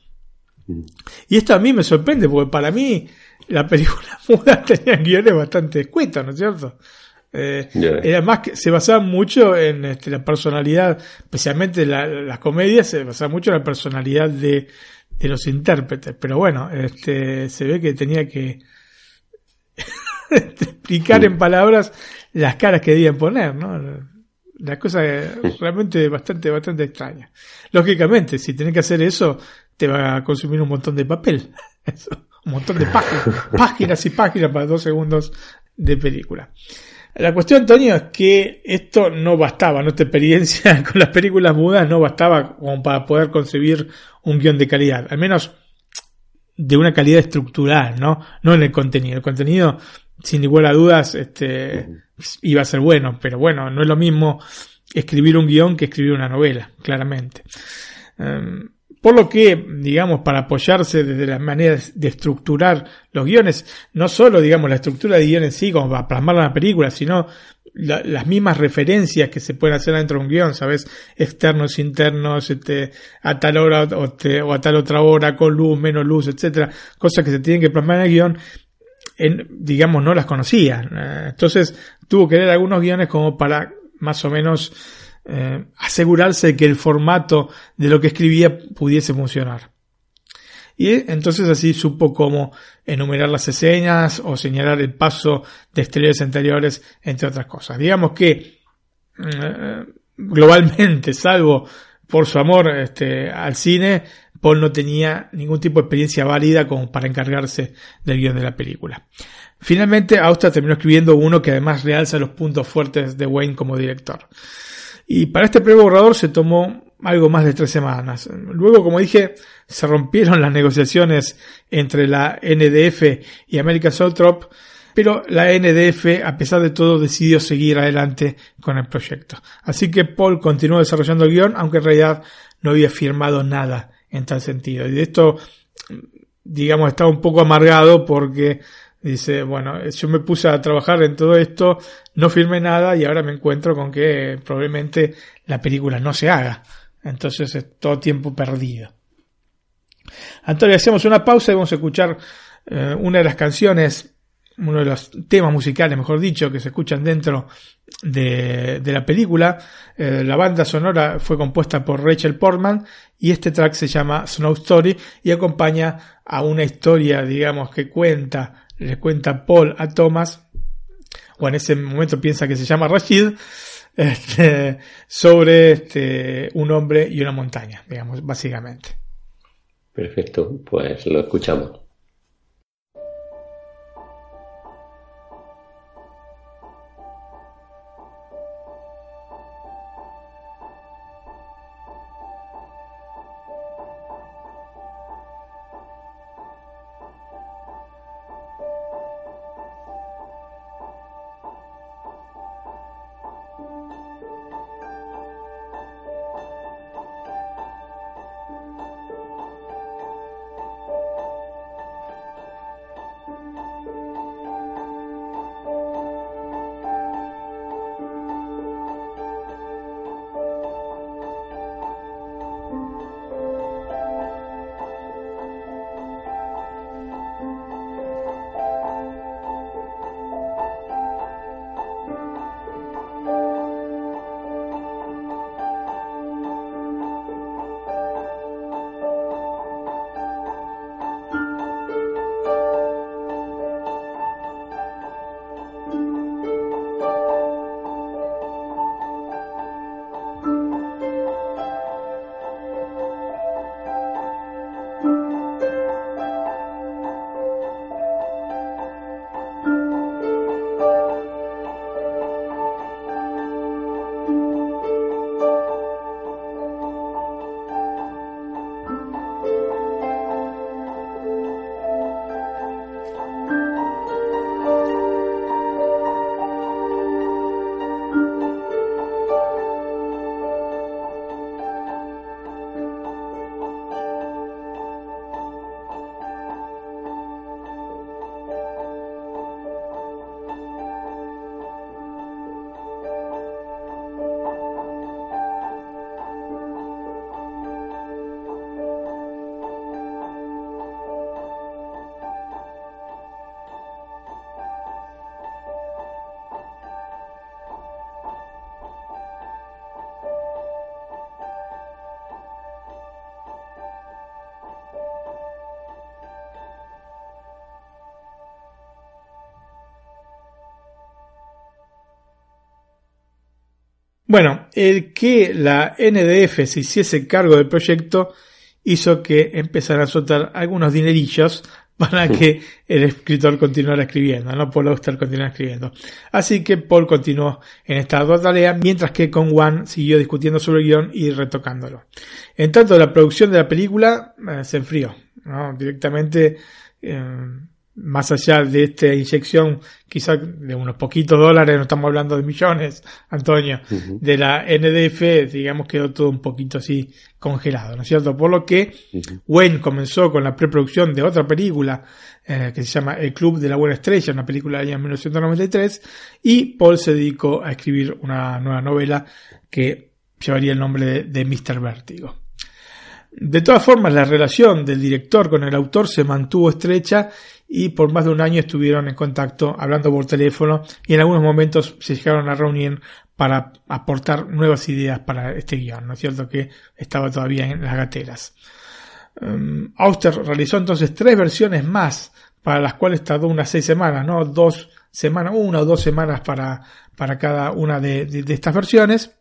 Y esto a mí me sorprende, porque para mí la película muda tenía guiones bastante escuetos, ¿no es cierto? Eh. Era más que se basaba mucho en este, la personalidad, especialmente la- las comedias, se basaba mucho en la personalidad de, de los intérpretes. Pero bueno, este, se ve que tenía que explicar en palabras las caras que debían poner, ¿no? La cosa realmente bastante, bastante extraña. Lógicamente, si tenés que hacer eso, te va a consumir un montón de papel. Un montón de páginas, páginas y páginas para dos segundos de película. La cuestión, Antonio, es que esto no bastaba, nuestra experiencia con las películas mudas no bastaba como para poder concebir un guion de calidad, al menos de una calidad estructural, ¿no? No en el contenido. El contenido, sin ninguna duda, este, iba a ser bueno, pero bueno, no es lo mismo escribir un guion que escribir una novela, claramente. Em, por lo que, digamos, para apoyarse desde las maneras de estructurar los guiones, no solo, digamos, la estructura de guion en sí, como para plasmar la película, sino la- las mismas referencias que se pueden hacer dentro de un guion, ¿sabes? Externos, internos, este, a tal hora o, te- o a tal otra hora, con luz, menos luz, etcétera, cosas que se tienen que plasmar en el guion, en, digamos, no las conocía. Eh, Entonces, tuvo que leer algunos guiones como para más o menos eh, asegurarse de que el formato de lo que escribía pudiese funcionar. Y entonces así supo cómo enumerar las escenas o señalar el paso de exteriores anteriores, entre otras cosas. Digamos que eh, globalmente, salvo por su amor este, al cine, Paul no tenía ningún tipo de experiencia válida como para encargarse del guion de la película. Finalmente, Auster terminó escribiendo uno que además realza los puntos fuertes de Wayne como director. Y para este primer borrador se tomó algo más de tres semanas. Luego, como dije, se rompieron las negociaciones entre la NDF y American Soultrop, pero la NDF, a pesar de todo, decidió seguir adelante con el proyecto. Así que Paul continuó desarrollando el guion, aunque en realidad no había firmado nada en tal sentido. Y de esto, digamos, estaba un poco amargado porque dice, bueno, yo me puse a trabajar en todo esto, no firmé nada y ahora me encuentro con que probablemente la película no se haga. Entonces es todo tiempo perdido. Antonio, hacemos una pausa y vamos a escuchar eh, una de las canciones, uno de los temas musicales, mejor dicho, que se escuchan dentro de, la película. Eh, la banda sonora fue compuesta por Rachel Portman y este track se llama Snow Story y acompaña a una historia, digamos, que cuenta, le cuenta Paul a Thomas, o en ese momento piensa que se llama Rashid, este, sobre este, un hombre y una montaña, digamos, básicamente. Perfecto, pues lo escuchamos. Bueno, el que la NDF se hiciese cargo del proyecto hizo que empezara a soltar algunos dinerillos para que el escritor continuara escribiendo, no Paul Auster continuara escribiendo. Así que Paul continuó en esta ardua tarea, mientras que con Juan siguió discutiendo sobre el guion y retocándolo. En tanto, la producción de la película eh, se enfrió, ¿no? directamente eh, más allá de esta inyección, quizá de unos poquitos dólares, no estamos hablando de millones, Antonio, de la NDF, digamos, quedó todo un poquito así congelado, ¿no es cierto? Por lo que Wayne comenzó con la preproducción de otra película eh, que se llama El Club de la Buena Estrella, una película del año 1993, y Paul se dedicó a escribir una nueva novela que llevaría el nombre de, de Mr. Vértigo. De todas formas, la relación del director con el autor se mantuvo estrecha y por más de un año estuvieron en contacto hablando por teléfono y en algunos momentos se llegaron a reunir para aportar nuevas ideas para este guion, ¿no es cierto? Que estaba todavía en las gateras. Um, Auster realizó entonces tres versiones más para las cuales tardó unas seis semanas, ¿no? Dos semanas, una o dos semanas para, para cada una de estas versiones.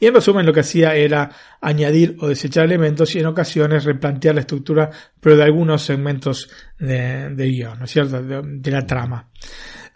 Y en resumen lo que hacía era añadir o desechar elementos y en ocasiones replantear la estructura, pero de algunos segmentos de, guion, ¿no es cierto?, de, la trama.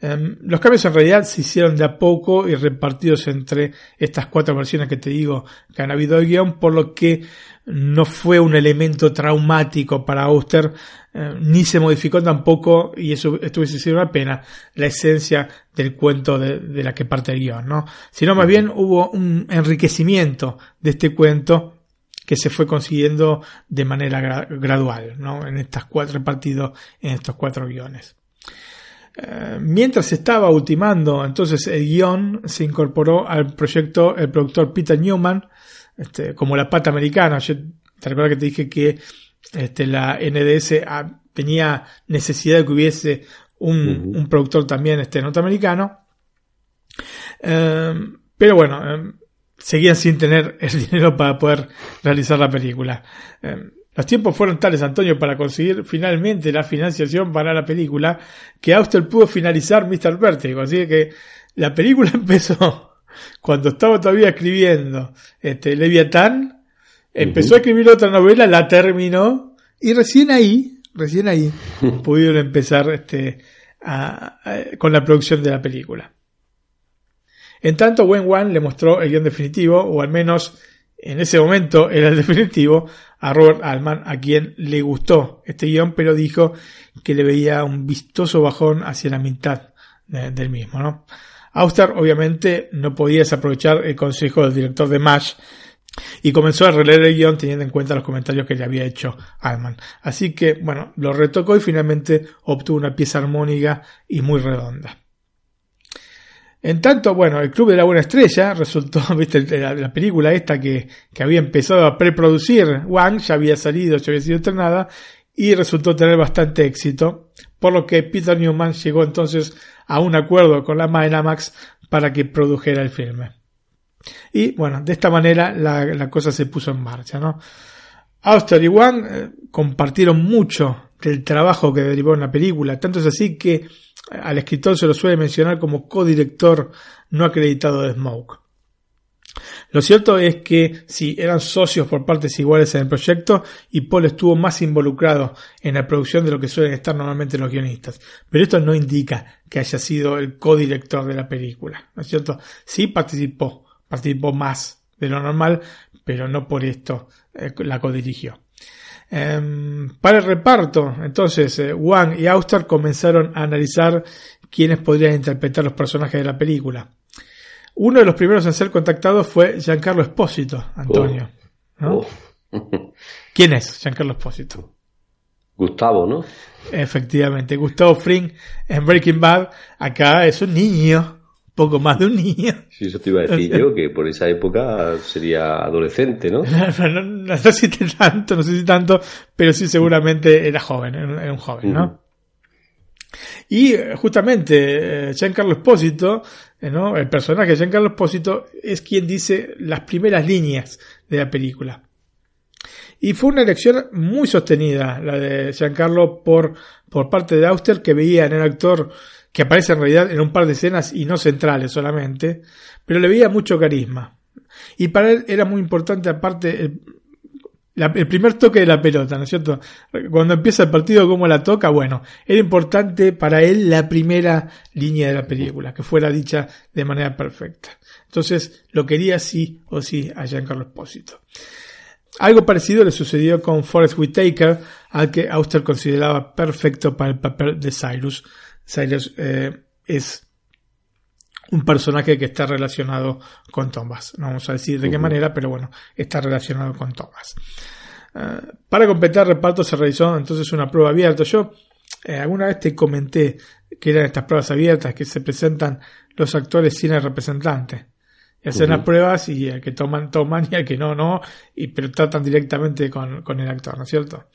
Em, los cambios en realidad se hicieron de a poco y repartidos entre estas cuatro versiones que te digo que han habido de guion, por lo que no fue un elemento traumático para Auster, eh, ni se modificó tampoco, y eso estuviese sido una pena, la esencia del cuento de, la que parte el guion, ¿no? Sino más bien hubo un enriquecimiento de este cuento que se fue consiguiendo de manera gradual, ¿no? En estas cuatro repartidos en estos cuatro guiones. Eh, mientras estaba ultimando entonces el guion, se incorporó al proyecto el productor Peter Newman, este, como la pata americana. Yo te recuerdo que te dije que este, la NDS tenía necesidad de que hubiese un, productor también este, norteamericano. Em, pero bueno, em, seguían sin tener el dinero para poder realizar la película. Em, los tiempos fueron tales, Antonio, para conseguir finalmente la financiación para la película, que Auster pudo finalizar Mr. Vertigo. Así que la película empezó cuando estaba todavía escribiendo este, Leviatán, empezó a escribir otra novela, la terminó, y recién ahí, recién ahí, pudieron empezar este, con la producción de la película. En tanto, Wen Wan le mostró el guion definitivo, o al menos en ese momento era el definitivo, a Robert Altman, a quien le gustó este guion, pero dijo que le veía un vistoso bajón hacia la mitad del mismo, ¿no? Auster obviamente no podía desaprovechar el consejo del director de MASH y comenzó a releer el guion teniendo en cuenta los comentarios que le había hecho Altman. Así que, bueno, lo retocó y finalmente obtuvo una pieza armónica y muy redonda. En tanto, bueno, el Club de la Buena Estrella resultó, viste, la, película esta que, que, había empezado a preproducir Wang, ya había salido, ya había sido estrenada, y resultó tener bastante éxito, por lo que Peter Newman llegó entonces a un acuerdo con la Max para que produjera el filme. Y bueno, de esta manera la, cosa se puso en marcha, ¿no? Auster y Wang eh, compartieron mucho del trabajo que derivó en la película, tanto es así que al escritor se lo suele mencionar como codirector no acreditado de Smoke. Lo cierto es que sí, eran socios por partes iguales en el proyecto y Paul estuvo más involucrado en la producción de lo que suelen estar normalmente los guionistas. Pero esto no indica que haya sido el codirector de la película, ¿no es cierto? Sí participó, participó más de lo normal, pero no por esto eh, la codirigió. Em, para el reparto, entonces, eh, Wang y Auster comenzaron a analizar quiénes podrían interpretar los personajes de la película. Uno de los primeros en ser contactados fue Giancarlo Espósito, Antonio. Oh. ¿Quién es Giancarlo Espósito? Gustavo, ¿no? Efectivamente, Gustavo Fring en Breaking Bad, acá es un niño, poco más de un niño. Sí, eso te iba a decir yo, que por esa época sería adolescente, ¿no? no, sé si tanto, no sé si tanto, pero sí seguramente era joven, era un joven, ¿no? Y eh, justamente eh, Giancarlo Espósito, eh, ¿no? el personaje de Giancarlo Espósito es quien dice las primeras líneas de la película. Y fue una elección muy sostenida la de Giancarlo por, por parte de Auster, que veía en el actor que aparece en realidad en un par de escenas y no centrales solamente, pero le veía mucho carisma. Y para él era muy importante, aparte, el, primer toque de la pelota, ¿no es cierto? Cuando empieza el partido, cómo la toca, bueno, era importante para él la primera línea de la película, que fuera dicha de manera perfecta. Entonces, lo quería sí o sí a Giancarlo Espósito. Algo parecido le sucedió con Forrest Whitaker, al que Auster consideraba perfecto para el papel de Cyrus. Cyrus eh, es un personaje que está relacionado con Thomas. No vamos a decir de qué manera, pero bueno, está relacionado con Thomas. Eh, para completar el reparto se realizó entonces una prueba abierta. Yo eh, alguna vez te comenté que eran estas pruebas abiertas que se presentan los actores sin el representante. Y hacen las pruebas y el que toman, toman y el que no, no, y, pero tratan directamente con, el actor, ¿no es cierto?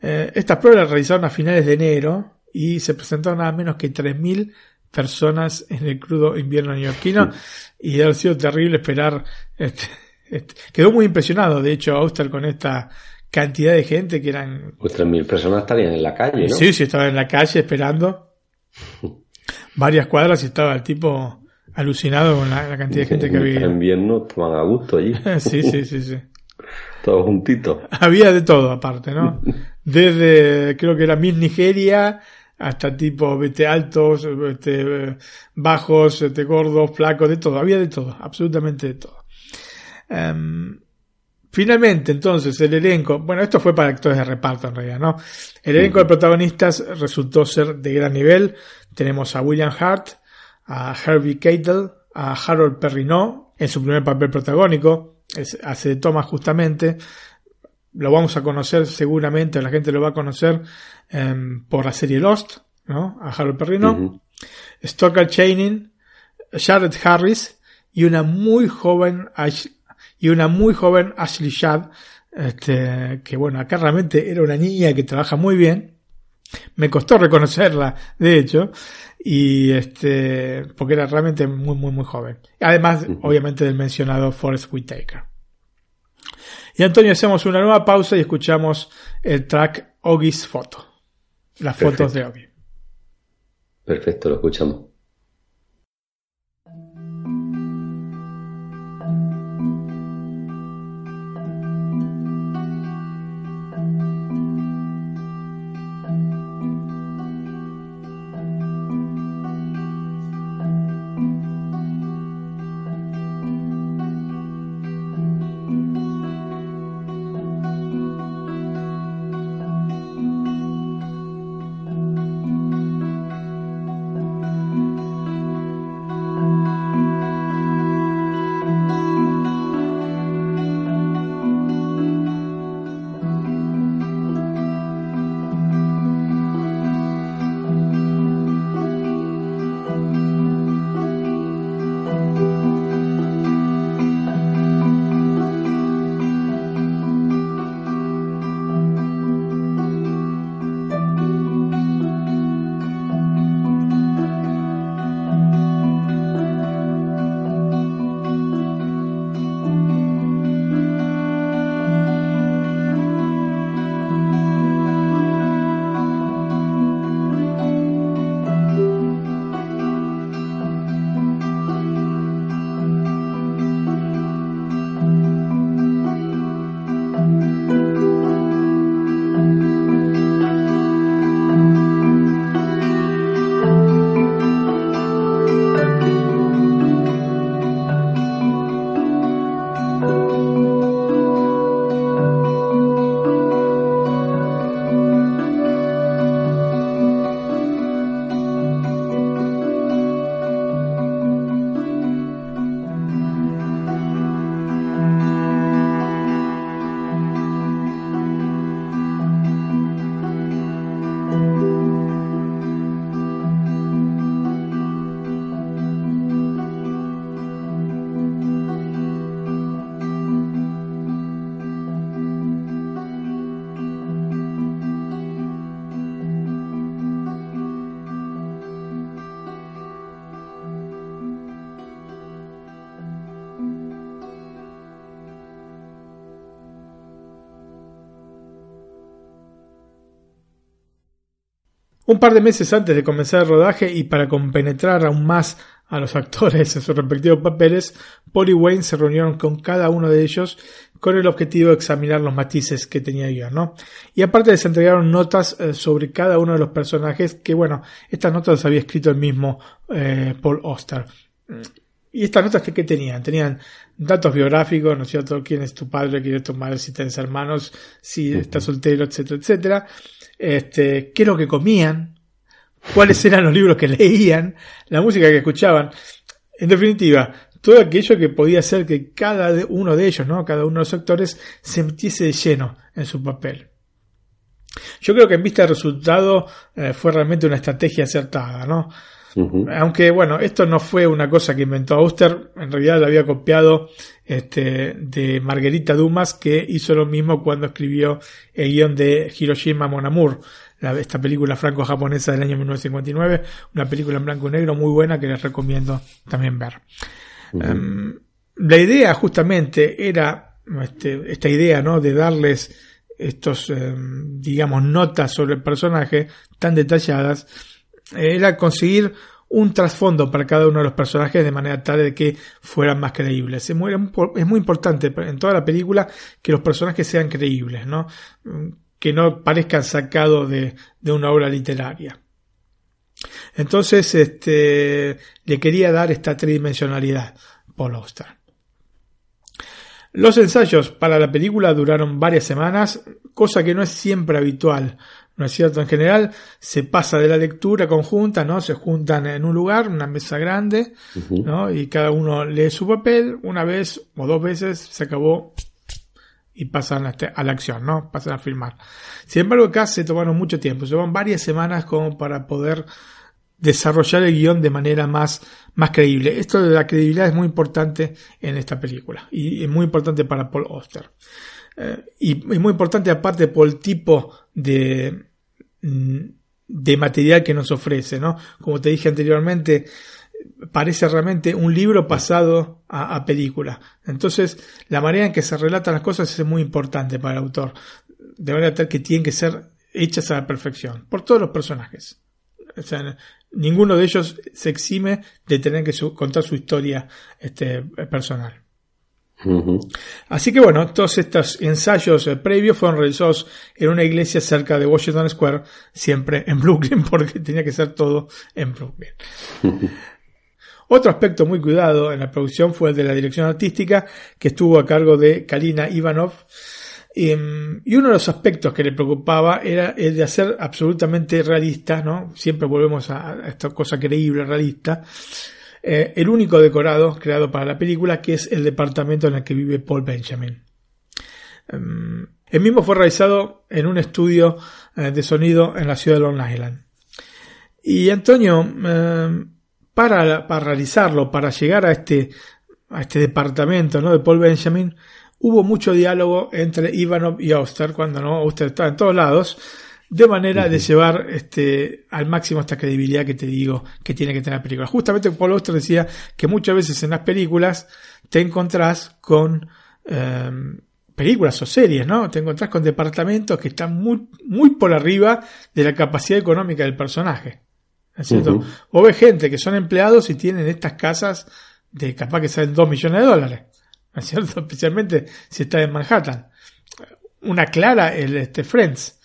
Eh, estas pruebas las realizaron a finales de enero y se presentaron nada menos que 3.000 personas en el crudo invierno neoyorquino y ha sido terrible esperar. Este, este, quedó muy impresionado, de hecho, Auster con esta cantidad de gente que eran. Pues mil personas estarían en la calle, ¿no? Sí, sí, estaban en la calle esperando varias cuadras y estaba el tipo alucinado con la, cantidad de gente que había. En invierno estaban a gusto allí. sí, sí, sí, sí. Todos juntitos. Había de todo aparte, ¿no? Desde, creo que era Miss Nigeria, hasta tipo, vete, altos, vete, bajos, vete, gordos, flacos, de todo. Había de todo, absolutamente de todo. Em, finalmente, entonces, el elenco, bueno, esto fue para actores de reparto en realidad, ¿no? El elenco de protagonistas resultó ser de gran nivel. Tenemos a William Hart, a Herbie Keitel, a Harold Perrineau en su primer papel protagónico, hace de Thomas justamente, lo vamos a conocer seguramente, la gente lo va a conocer em, por la serie Lost, ¿no? A Harold Perrineau, Stoker Channing, Jared Harris y una muy joven y una muy joven Ashley Shad, este, que bueno, acá realmente era una niña que trabaja muy bien. Me costó reconocerla, de hecho, y este, porque era realmente muy, muy, muy joven. Además, obviamente, del mencionado Forrest Whitaker. Y Antonio, hacemos una nueva pausa y escuchamos el track Oggy's Foto. Las fotos de Oggy. Perfecto, lo escuchamos. Un par de meses antes de comenzar el rodaje y para compenetrar aún más a los actores en sus respectivos papeles, Paul y Wayne se reunieron con cada uno de ellos con el objetivo de examinar los matices que tenía yo, ¿no? Y aparte les entregaron notas eh, sobre cada uno de los personajes que, bueno, estas notas las había escrito el mismo eh, Paul Oster. ¿Y estas notas qué tenían? Tenían datos biográficos, ¿no es cierto? ¿Quién es tu padre? ¿Quién es tu madre? Si tienes hermanos, si estás soltero, etcétera, etcétera este, qué es lo que comían, cuáles eran los libros que leían, la música que escuchaban. En definitiva, todo aquello que podía hacer que cada uno de ellos, ¿no? cada uno de los actores, se metiese de lleno en su papel. Yo creo que en vista del resultado eh, fue realmente una estrategia acertada, ¿no? Aunque bueno, esto no fue una cosa que inventó Auster, en realidad lo había copiado este, de Margarita Dumas, que hizo lo mismo cuando escribió el guion de Hiroshima Mon Amour, esta película franco-japonesa del año 1959, una película en blanco y negro muy buena que les recomiendo también ver. Em, la idea justamente era este, esta idea ¿no? de darles estos, em, digamos, notas sobre el personaje tan detalladas, era conseguir un trasfondo para cada uno de los personajes de manera tal de que fueran más creíbles. Es muy, es muy importante en toda la película que los personajes sean creíbles, ¿no? que no parezcan sacados de, de una obra literaria. Entonces, este, le quería dar esta tridimensionalidad Paul Auster. Los ensayos para la película duraron varias semanas, cosa que no es siempre habitual. ¿no es cierto? En general se pasa de la lectura conjunta, ¿no? Se juntan en un lugar, una mesa grande, ¿no? Y cada uno lee su papel, una vez o dos veces se acabó y pasan a, la acción, ¿no? Pasan a filmar. Sin embargo, acá se tomaron mucho tiempo, se tomaron varias semanas como para poder desarrollar el guion de manera más, más creíble. Esto de la credibilidad es muy importante en esta película y es muy importante para Paul Oster. Eh, y es muy importante aparte por el tipo de, Mm, de material que nos ofrece, ¿no? Como te dije anteriormente, parece realmente un libro pasado a, película. Entonces, la manera en que se relatan las cosas es muy importante para el autor. De manera tal que tienen que ser hechas a la perfección, por todos los personajes. Ninguno de ellos se exime de tener que contar su historia este, personal. Así que bueno, todos estos ensayos eh, previos fueron realizados en una iglesia cerca de Washington Square, siempre en Brooklyn, porque tenía que ser todo en Brooklyn. Otro aspecto muy cuidado en la producción fue el de la dirección artística, que estuvo a cargo de Kalina Ivanov. Em, y, uno de los aspectos que le preocupaba era el de hacer absolutamente realista, ¿no? Siempre volvemos a, esta cosa creíble, realista eh, el único decorado creado para la película, que es el departamento en el que vive Paul Benjamin. Em, el mismo fue realizado en un estudio eh, de sonido en la ciudad de Long Island. Y Antonio, em, para, para, realizarlo, para llegar a este, a este departamento ¿no? de Paul Benjamin, hubo mucho diálogo entre Ivanov y Auster, cuando no, Auster estaba en todos lados, de manera de llevar este, al máximo esta credibilidad que te digo que tiene que tener la película. Justamente Paul Auster decía que muchas veces en las películas te encontrás con em, películas o series, ¿no? Te encontrás con departamentos que están muy, muy por arriba de la capacidad económica del personaje. ¿Es cierto? O ves gente que son empleados y tienen estas casas de capaz que salen 2 millones de dólares. ¿Es cierto? Especialmente si está en Manhattan. Una clara, el este, Friends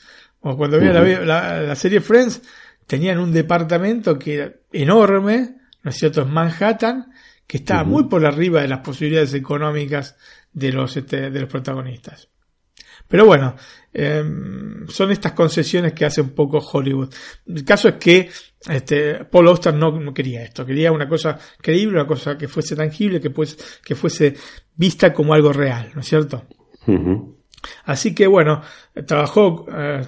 o cuando vi la, serie Friends, tenían un departamento que era enorme, ¿no es cierto?, en Manhattan, que estaba muy por arriba de las posibilidades económicas de los, este, de los protagonistas. Pero bueno, em, son estas concesiones que hace un poco Hollywood. El caso es que este, Paul Auster no, quería esto, quería una cosa creíble, una cosa que fuese tangible, que, pues, que fuese vista como algo real, ¿no es cierto? Así que bueno, trabajó, eh,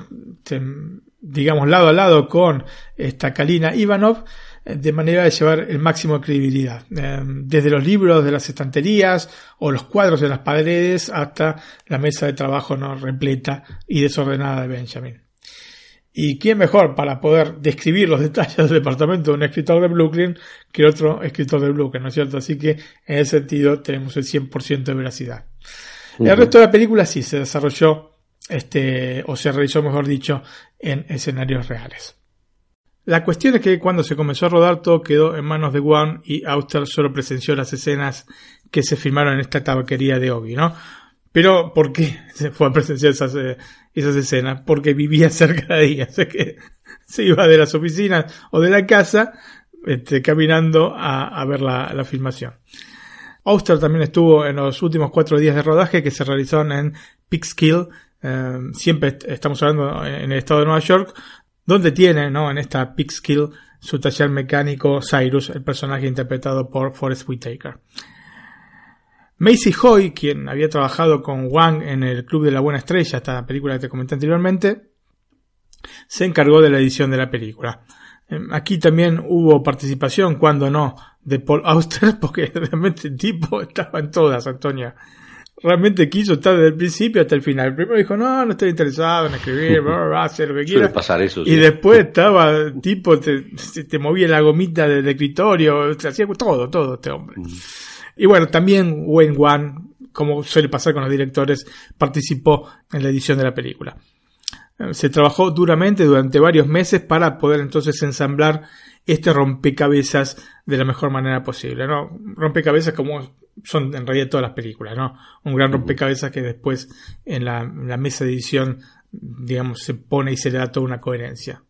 digamos, lado a lado con esta Kalina Ivanov de manera de llevar el máximo de credibilidad, eh, desde los libros de las estanterías o los cuadros de las paredes hasta la mesa de trabajo no repleta y desordenada de Benjamin. ¿Y quién mejor para poder describir los detalles del departamento de un escritor de Brooklyn que otro escritor de Brooklyn, ¿no es cierto? Así que en ese sentido tenemos el 100% de veracidad. El resto de la película sí se desarrolló, este, o se realizó, mejor dicho, en escenarios reales. La cuestión es que cuando se comenzó a rodar todo quedó en manos de Wan y Auster solo presenció las escenas que se filmaron en esta tabaquería de Obi, ¿no? Pero, ¿por qué se fue a presenciar esas, eh, esas escenas? Porque vivía cerca de ella, o que se iba de las oficinas o de la casa este, caminando a, ver la, la filmación. Auster también estuvo en los últimos cuatro días de rodaje que se realizaron en Peekskill, eh, siempre estamos hablando en el estado de Nueva York, donde tiene, ¿no? En esta Peekskill su taller mecánico Cyrus, el personaje interpretado por Forrest Whitaker. Macy Hoy, quien había trabajado con Wang en el Club de la Buena Estrella, esta película que te comenté anteriormente, se encargó de la edición de la película. Eh, aquí también hubo participación, cuando no, de Paul Auster, porque realmente el tipo estaba en todas, Antonia. Realmente quiso estar desde el principio hasta el final. Primero dijo, no, no estoy interesado en escribir, va a hacer lo que quiera. pasar eso, Y después estaba, tipo, te, te movía la gomita del escritorio, hacía todo, todo este hombre. Mm. Y bueno, también Wayne Wan, como suele pasar con los directores, participó en la edición de la película. Se trabajó duramente durante varios meses para poder entonces ensamblar este rompecabezas de la mejor manera posible, ¿no? Rompecabezas como son en realidad todas las películas, ¿no? Un gran rompecabezas que después en la, mesa de edición, digamos, se pone y se le da toda una coherencia.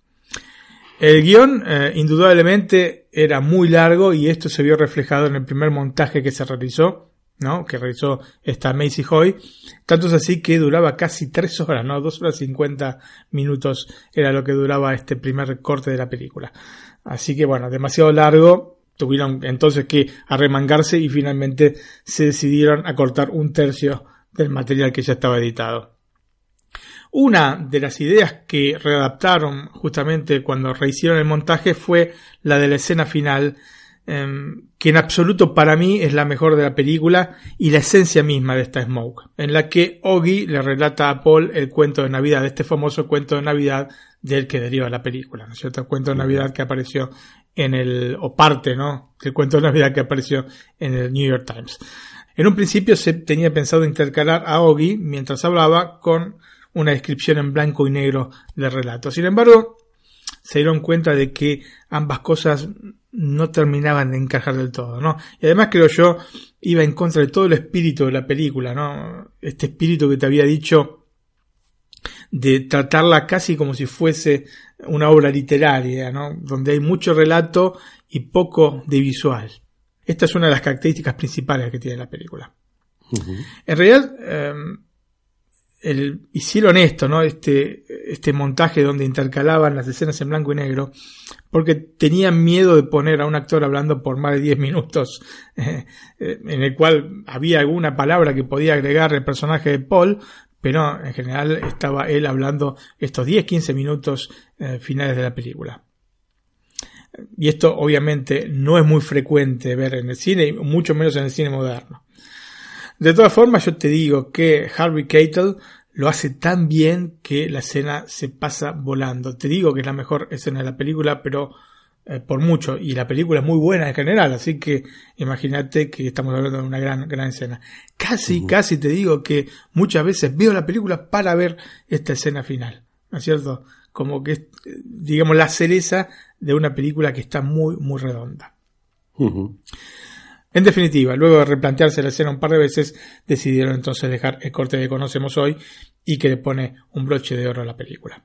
El guion, eh, indudablemente, era muy largo y esto se vio reflejado en el primer montaje que se realizó, ¿no? Que realizó esta Macy Hoy. Tanto es así que duraba casi tres horas, ¿no? Dos horas cincuenta minutos era lo que duraba este primer corte de la película. Así que bueno, demasiado largo. Tuvieron entonces que arremangarse y finalmente se decidieron a cortar un tercio del material que ya estaba editado. Una de las ideas que readaptaron justamente cuando rehicieron el montaje fue la de la escena final Em, que en absoluto para mí es la mejor de la película y la esencia misma de esta Smoke, en la que Oggy le relata a Paul el cuento de Navidad, este famoso cuento de Navidad del que deriva la película, ¿no es cierto? El cuento de Navidad que apareció en el, o parte, ¿no? El cuento de Navidad que apareció en el New York Times. En un principio se tenía pensado intercalar a Oggy mientras hablaba con una descripción en blanco y negro del relato. Sin embargo, se dieron cuenta de que ambas cosas no terminaban de encajar del todo, ¿no? Y además creo yo iba en contra de todo el espíritu de la película, ¿no? Este espíritu que te había dicho de tratarla casi como si fuese una obra literaria, ¿no? Donde hay mucho relato y poco de visual. Esta es una de las características principales que tiene la película. En realidad, em, el, hicieron esto, ¿no? Este, este montaje donde intercalaban las escenas en blanco y negro, porque tenían miedo de poner a un actor hablando por más de 10 minutos, eh, eh, en el cual había alguna palabra que podía agregar el personaje de Paul, pero en general estaba él hablando estos 10-15 minutos eh, finales de la película. Y esto obviamente no es muy frecuente ver en el cine, mucho menos en el cine moderno. De todas formas, yo te digo que Harvey Keitel lo hace tan bien que la escena se pasa volando. Te digo que es la mejor escena de la película, pero eh, por mucho. Y la película es muy buena en general, así que imagínate que estamos hablando de una gran, gran escena. Casi, casi te digo que muchas veces veo la película para ver esta escena final. ¿No es cierto? Como que es, digamos, la cereza de una película que está muy, muy redonda. En definitiva, luego de replantearse la escena un par de veces, decidieron entonces dejar el corte que conocemos hoy y que le pone un broche de oro a la película.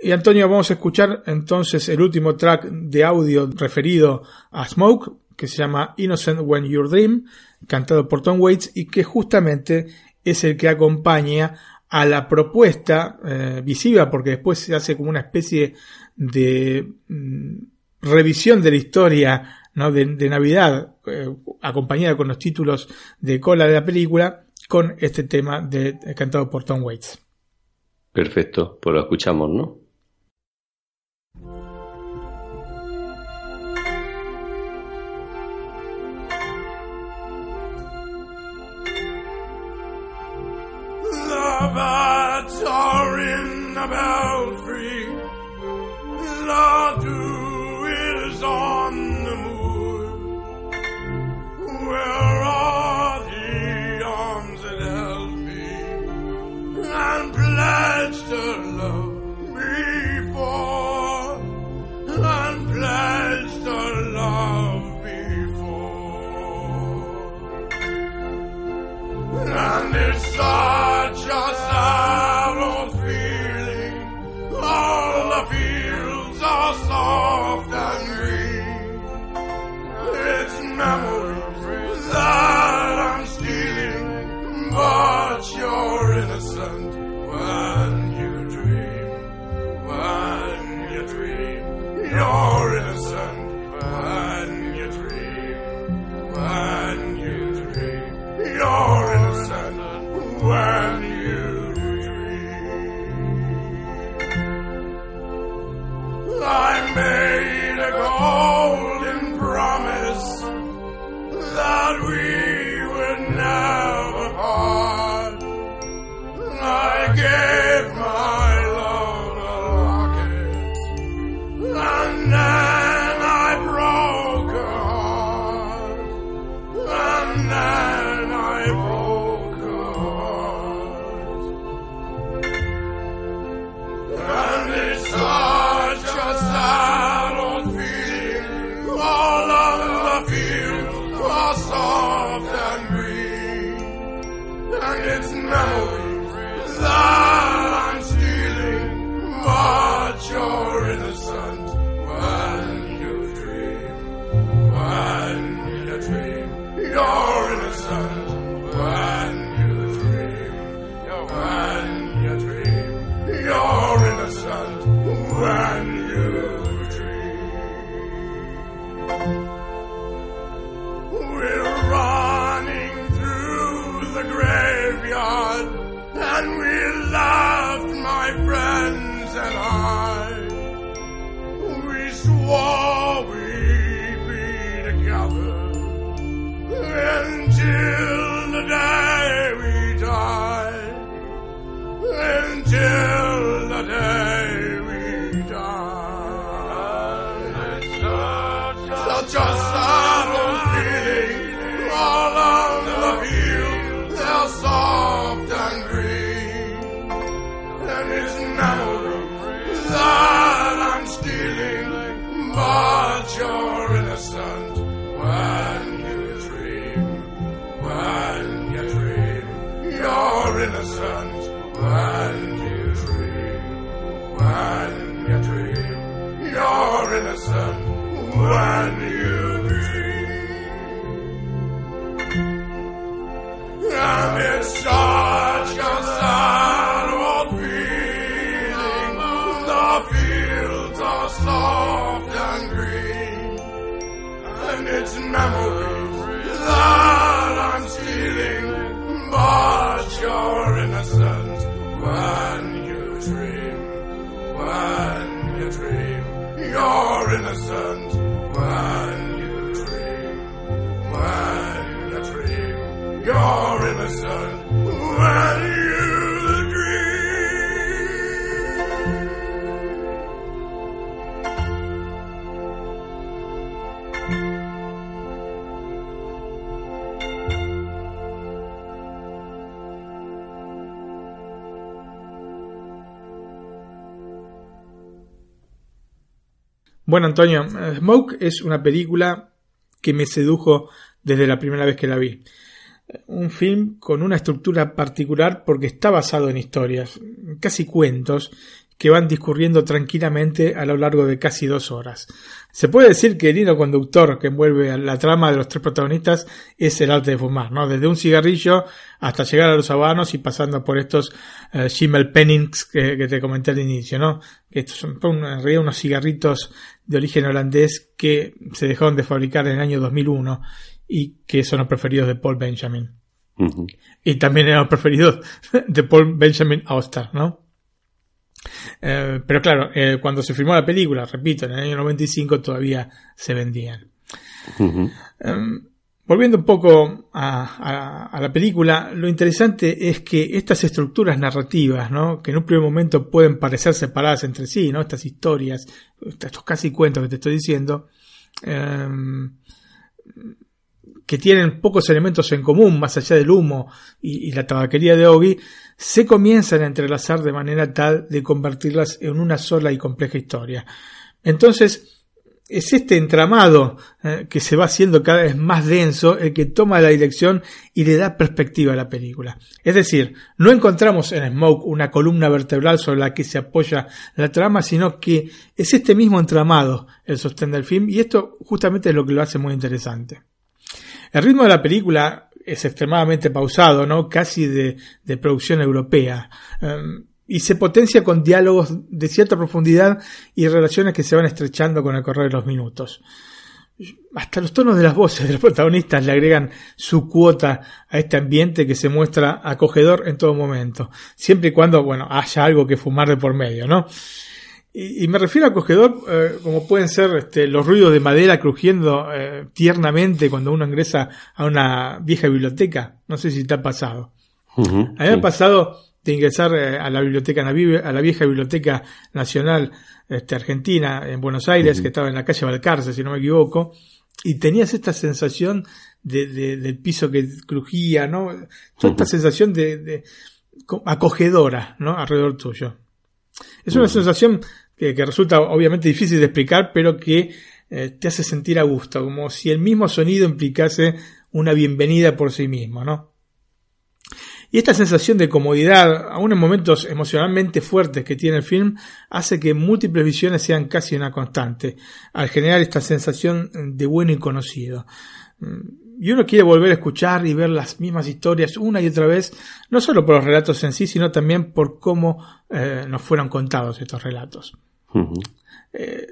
Y Antonio, vamos a escuchar entonces el último track de audio referido a Smoke, que se llama Innocent When You Dream, cantado por Tom Waits y que justamente es el que acompaña a la propuesta eh, visiva, porque después se hace como una especie de mm, revisión de la historia de, Navidad, eh, acompañada con los títulos de cola de la película, con este tema de, cantado por Tom Waits. Perfecto, pues lo escuchamos, ¿no? birds are in the belfry. The dew is on the moor. Where are the arms that held me and pledged her love before? And pledged her love before. And it's all. Bueno, Antonio, eh, Smoke es una película que me sedujo desde la primera vez que la vi. Un film con una estructura particular porque está basado en historias, casi cuentos, que van discurriendo tranquilamente a lo largo de casi dos horas. Se puede decir que el hilo conductor que envuelve a la trama de los tres protagonistas es el arte de fumar, ¿no? Desde un cigarrillo hasta llegar a los habanos y pasando por estos eh, Schimmel Pennings que, que, te comenté al inicio, ¿no? Que estos son en realidad unos cigarritos de origen holandés que se dejaron de fabricar en el año 2001 y que son los preferidos de Paul Benjamin. Uh -huh. Y también eran los preferidos de Paul Benjamin Auster, ¿no? Eh, pero claro, eh, cuando se filmó la película, repito, en el año 95 todavía se vendían. Uh -huh. Volviendo un poco a, la película, lo interesante es que estas estructuras narrativas, ¿no? que en un primer momento pueden parecer separadas entre sí, ¿no? estas historias, estos casi cuentos que te estoy diciendo, em, que tienen pocos elementos en común, más allá del humo y, y la tabaquería de Ogi, se comienzan a entrelazar de manera tal de convertirlas en una sola y compleja historia. Entonces, es este entramado eh, que se va haciendo cada vez más denso el que toma la dirección y le da perspectiva a la película. Es decir, no encontramos en Smoke una columna vertebral sobre la que se apoya la trama, sino que es este mismo entramado el sostén del film y esto justamente es lo que lo hace muy interesante. El ritmo de la película es extremadamente pausado, ¿no? Casi de, de producción europea. Um, y se potencia con diálogos de cierta profundidad y relaciones que se van estrechando con el correr de los minutos. Hasta los tonos de las voces de los protagonistas le agregan su cuota a este ambiente que se muestra acogedor en todo momento, siempre y cuando, bueno, haya algo que fumar de por medio, ¿no? Y, y me refiero a acogedor eh, como pueden ser este, los ruidos de madera crujiendo eh, tiernamente cuando uno ingresa a una vieja biblioteca. No sé si te ha pasado. Uh -huh, a mí me sí. ha pasado de ingresar eh, a la biblioteca, a la vieja biblioteca nacional este, argentina en Buenos Aires, uh -huh. que estaba en la calle Valcarce, si no me equivoco, y tenías esta sensación de, de, del piso que crujía, ¿no? Toda uh -huh. esta sensación de, de, acogedora, ¿no? Alrededor tuyo. Es una sensación que, que, resulta obviamente difícil de explicar, pero que eh, te hace sentir a gusto, como si el mismo sonido implicase una bienvenida por sí mismo, ¿no? Y esta sensación de comodidad, aún en momentos emocionalmente fuertes que tiene el film, hace que múltiples visiones sean casi una constante, al generar esta sensación de bueno y conocido. Mm, y uno quiere volver a escuchar y ver las mismas historias una y otra vez, no solo por los relatos en sí, sino también por cómo eh, nos fueron contados estos relatos. Eh,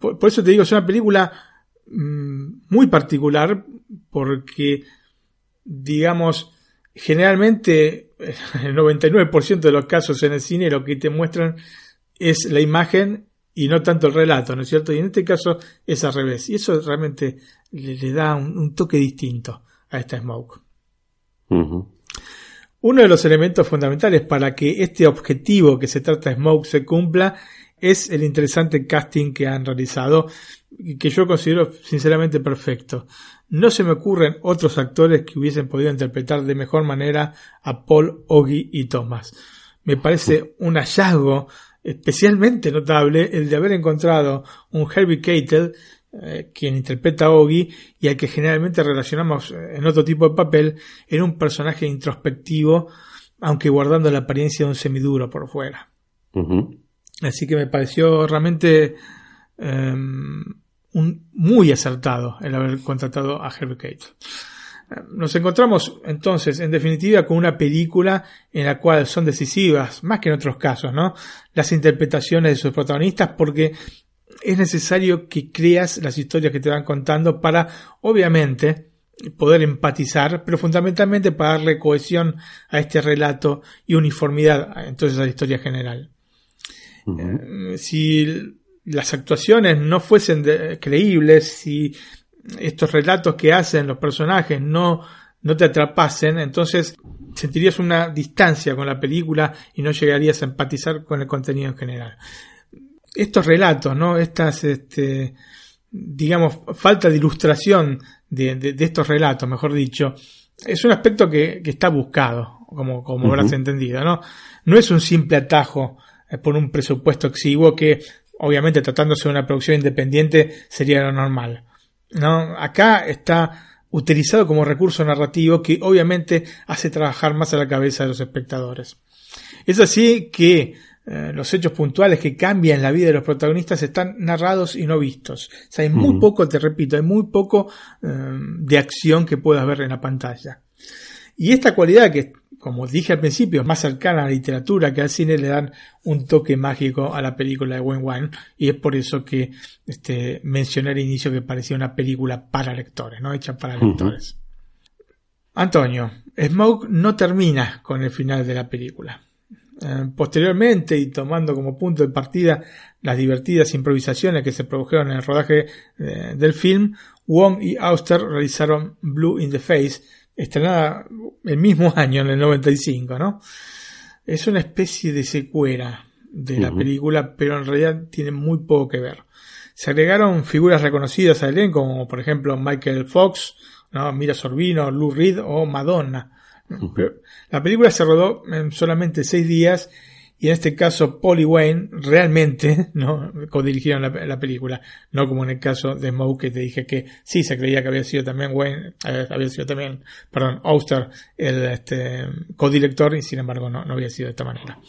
por, eso te digo, es una película mm, muy particular porque, digamos, generalmente el 99% de los casos en el cine lo que te muestran es la imagen y no tanto el relato, ¿no es cierto? Y en este caso es al revés. Y eso realmente le, da un, toque distinto a esta Smoke. Uno de los elementos fundamentales para que este objetivo que se trata de Smoke se cumpla es el interesante casting que han realizado que yo considero sinceramente perfecto. No se me ocurren otros actores que hubiesen podido interpretar de mejor manera a Paul, Oggy y Thomas. Me parece un hallazgo especialmente notable el de haber encontrado un Herbie Keitel, eh, quien interpreta a Oggy y al que generalmente relacionamos eh, en otro tipo de papel, en un personaje introspectivo, aunque guardando la apariencia de un semiduro por fuera. Así que me pareció realmente em, un, muy acertado el haber contratado a Herbie Keitel. Nos encontramos entonces, en definitiva, con una película en la cual son decisivas, más que en otros casos, ¿no? Las interpretaciones de sus protagonistas, porque es necesario que creas las historias que te van contando para, obviamente, poder empatizar, pero fundamentalmente para darle cohesión a este relato y uniformidad entonces a la historia general. Eh, si las actuaciones no fuesen creíbles, si estos relatos que hacen los personajes no, no te atrapasen, entonces sentirías una distancia con la película y no llegarías a empatizar con el contenido en general. Estos relatos, ¿no? Estas, este, digamos, falta de ilustración de, estos relatos, mejor dicho, es un aspecto que, está buscado, como, como habrás entendido, ¿no? No es un simple atajo eh, por un presupuesto exiguo que, obviamente, tratándose de una producción independiente, sería lo normal. ¿no? Acá está utilizado como recurso narrativo que obviamente hace trabajar más a la cabeza de los espectadores. Es así que eh, los hechos puntuales que cambian la vida de los protagonistas están narrados y no vistos. O sea, hay muy poco, te repito, hay muy poco eh, de acción que puedas ver en la pantalla. Y esta cualidad que como dije al principio, más cercana a la literatura que al cine, le dan un toque mágico a la película de Wen Wang y es por eso que este, mencioné al inicio que parecía una película para lectores, ¿no? Hecha para lectores. Antonio, Smoke no termina con el final de la película. Eh, posteriormente, y tomando como punto de partida las divertidas improvisaciones que se produjeron en el rodaje eh, del film, Wong y Auster realizaron Blue in the Face, estrenada el mismo año, en el 95, ¿no? Es una especie de secuela de la película, pero en realidad tiene muy poco que ver. Se agregaron figuras reconocidas al elenco, como por ejemplo Michael Fox, ¿no? Mira Sorbino, Lou Reed o Madonna. la película se rodó en solamente seis días y en este caso Paul y Wayne realmente no codirigieron la, la, película, no como en el caso de Moe que te dije que sí se creía que había sido también Wayne, eh, había sido también, perdón, Auster el este, codirector y sin embargo no, no había sido de esta manera.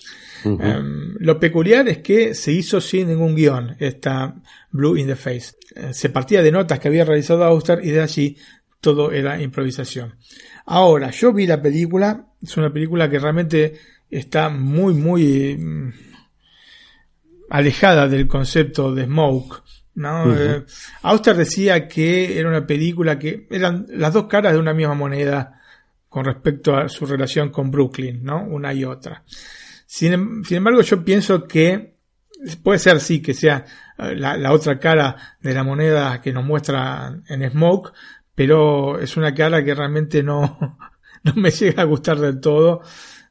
Em, lo peculiar es que se hizo sin ningún guion esta Blue in the Face. Eh, se partía de notas que había realizado Auster y de allí todo era improvisación. Ahora, yo vi la película, es una película que realmente está muy, muy mm, alejada del concepto de Smoke. ¿no? Eh, Auster decía que era una película que eran las dos caras de una misma moneda con respecto a su relación con Brooklyn, ¿no? Una y otra. Sin, em, embargo, yo pienso que puede ser sí que sea eh, la, la, otra cara de la moneda que nos muestra en Smoke, pero es una cara que realmente no, no me llega a gustar del todo.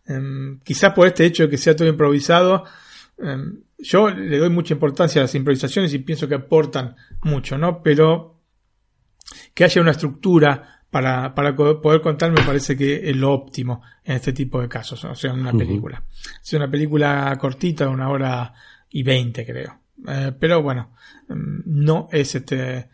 Em, quizás por este hecho de que sea todo improvisado, em, yo le doy mucha importancia a las improvisaciones y pienso que aportan mucho, ¿no? Pero que haya una estructura para, para poder contar me parece que es lo óptimo en este tipo de casos, o sea, en una película. Es una película cortita, una hora y veinte creo. Eh, pero bueno, em, no es este,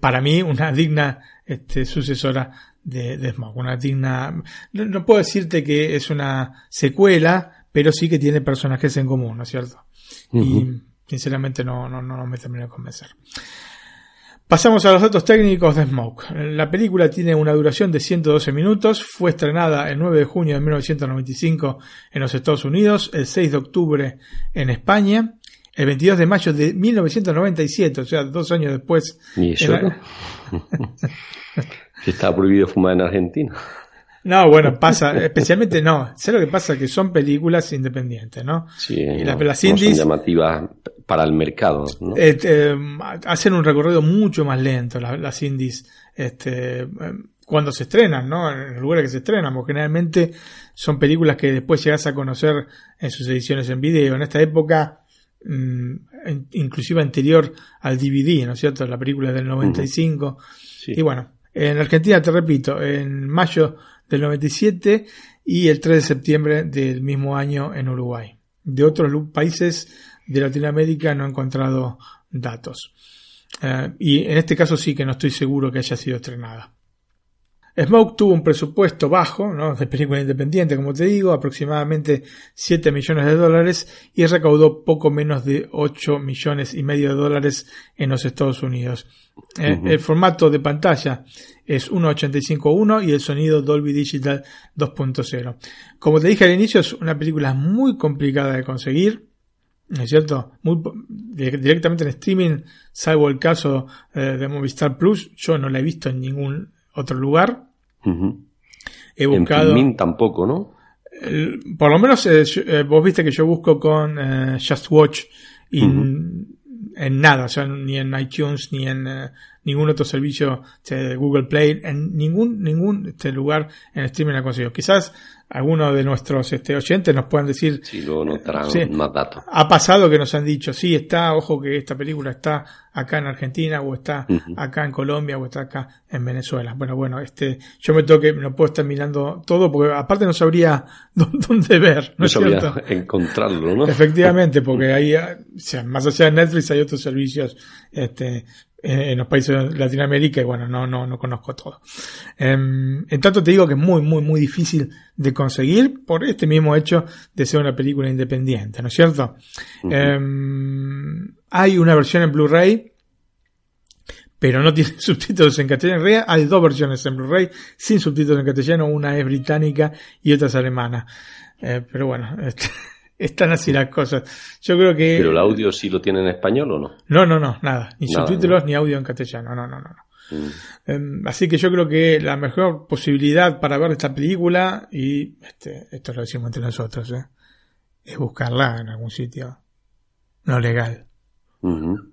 para mí una digna este, sucesora de, de Smoke. Una digna. No, no, puedo decirte que es una secuela, pero sí que tiene personajes en común, ¿no es cierto? Uh -huh. Y sinceramente no, no, no me terminó de convencer. Pasamos a los datos técnicos de Smoke. La película tiene una duración de 112 minutos, fue estrenada el 9 de junio de 1995 en los Estados Unidos, el 6 de octubre en España, el 22 de mayo de 1997, o sea, dos años después. ¿Y eso? Era... que está prohibido fumar en Argentina. No, bueno, pasa, especialmente no. Sé lo que pasa que son películas independientes, ¿no? Sí, y no, las indies no son llamativas para el mercado, ¿no? Eh, eh, hacen un recorrido mucho más lento las, las indies, este, cuando se estrenan, ¿no? En los lugares que se estrenan, porque generalmente son películas que después llegas a conocer en sus ediciones en video. En esta época, mmm, inclusive anterior al DVD, ¿no es cierto? La película del 95. Uh -huh. sí. Y bueno, en Argentina, te repito, en mayo del 97 y el 3 de septiembre del mismo año en Uruguay. De otros países de Latinoamérica no he encontrado datos. Uh, y en este caso sí que no estoy seguro que haya sido estrenada. Smoke tuvo un presupuesto bajo, ¿no? de película independiente, como te digo, aproximadamente 7 millones de dólares y recaudó poco menos de 8 millones y medio de dólares en los Estados Unidos. Uh -huh. El formato de pantalla es 1.85.1 y el sonido Dolby Digital 2.0. Como te dije al inicio, es una película muy complicada de conseguir. ¿No es cierto? Muy, directamente en streaming, salvo el caso eh, de Movistar Plus, yo no la he visto en ningún otro lugar. Uh -huh. He buscado. En Filmin tampoco, ¿no? El, por lo menos eh, yo, eh, vos viste que yo busco con eh, Just Watch y uh -huh. en nada, o sea, ni en iTunes ni en ningún otro servicio de Google Play, en ningún ningún este lugar en streaming la consigo. Quizás algunos de nuestros este, oyentes nos puedan decir. Sí, luego nos sí, más datos. Ha pasado que nos han dicho, sí, está, ojo que esta película está acá en Argentina, o está uh -huh. acá en Colombia, o está acá en Venezuela. Bueno, bueno, este, yo me toque, no puedo estar mirando todo, porque aparte no sabría dónde ver, ¿no, no es cierto? encontrarlo, ¿no? Efectivamente, porque ahí, o sea, más allá de Netflix hay otros servicios, este, en los países de Latinoamérica y bueno, no, no, no conozco todo. Um, en tanto te digo que es muy, muy, muy difícil de conseguir por este mismo hecho de ser una película independiente, ¿no es cierto? Uh -huh. um, hay una versión en Blu-ray, pero no tiene subtítulos en castellano. En realidad hay dos versiones en Blu-ray sin subtítulos en castellano, una es británica y otra es alemana. Eh, pero bueno, este están así las cosas. Yo creo que. ¿Pero el audio sí lo tiene en español o no? No, no, no, nada. Ni nada, subtítulos no. ni audio en castellano. No, no, no. no. Mm. Um, así que yo creo que la mejor posibilidad para ver esta película, y este, esto lo decimos entre nosotros, ¿eh? es buscarla en algún sitio no legal. Uh -huh.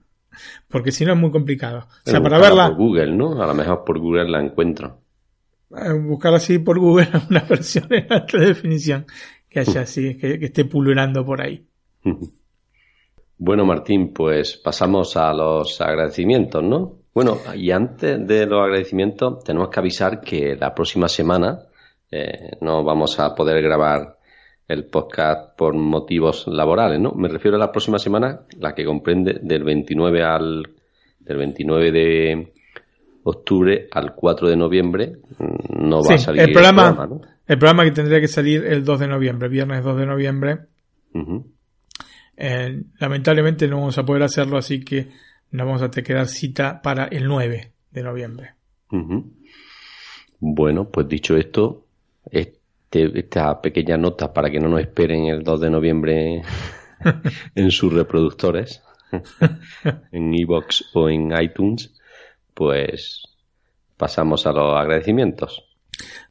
Porque si no es muy complicado. O sea, para verla. Por Google, ¿no? A lo mejor por Google la encuentro. Eh, buscar así por Google una versión en alta definición que haya así, que, que esté pululando por ahí. Bueno, Martín, pues pasamos a los agradecimientos, ¿no? Bueno, y antes de los agradecimientos, tenemos que avisar que la próxima semana eh, no vamos a poder grabar el podcast por motivos laborales, ¿no? Me refiero a la próxima semana, la que comprende del 29 al del 29 de octubre al 4 de noviembre no va sí, a salir el programa, el programa, ¿no? el programa que tendría que salir el 2 de noviembre, viernes 2 de noviembre. Uh -huh. eh, lamentablemente no vamos a poder hacerlo, así que nos vamos a quedar cita para el 9 de noviembre. Uh -huh. Bueno, pues dicho esto, este, esta pequeña nota para que no nos esperen el 2 de noviembre en sus reproductores, en iBox o en iTunes, pues pasamos a los agradecimientos.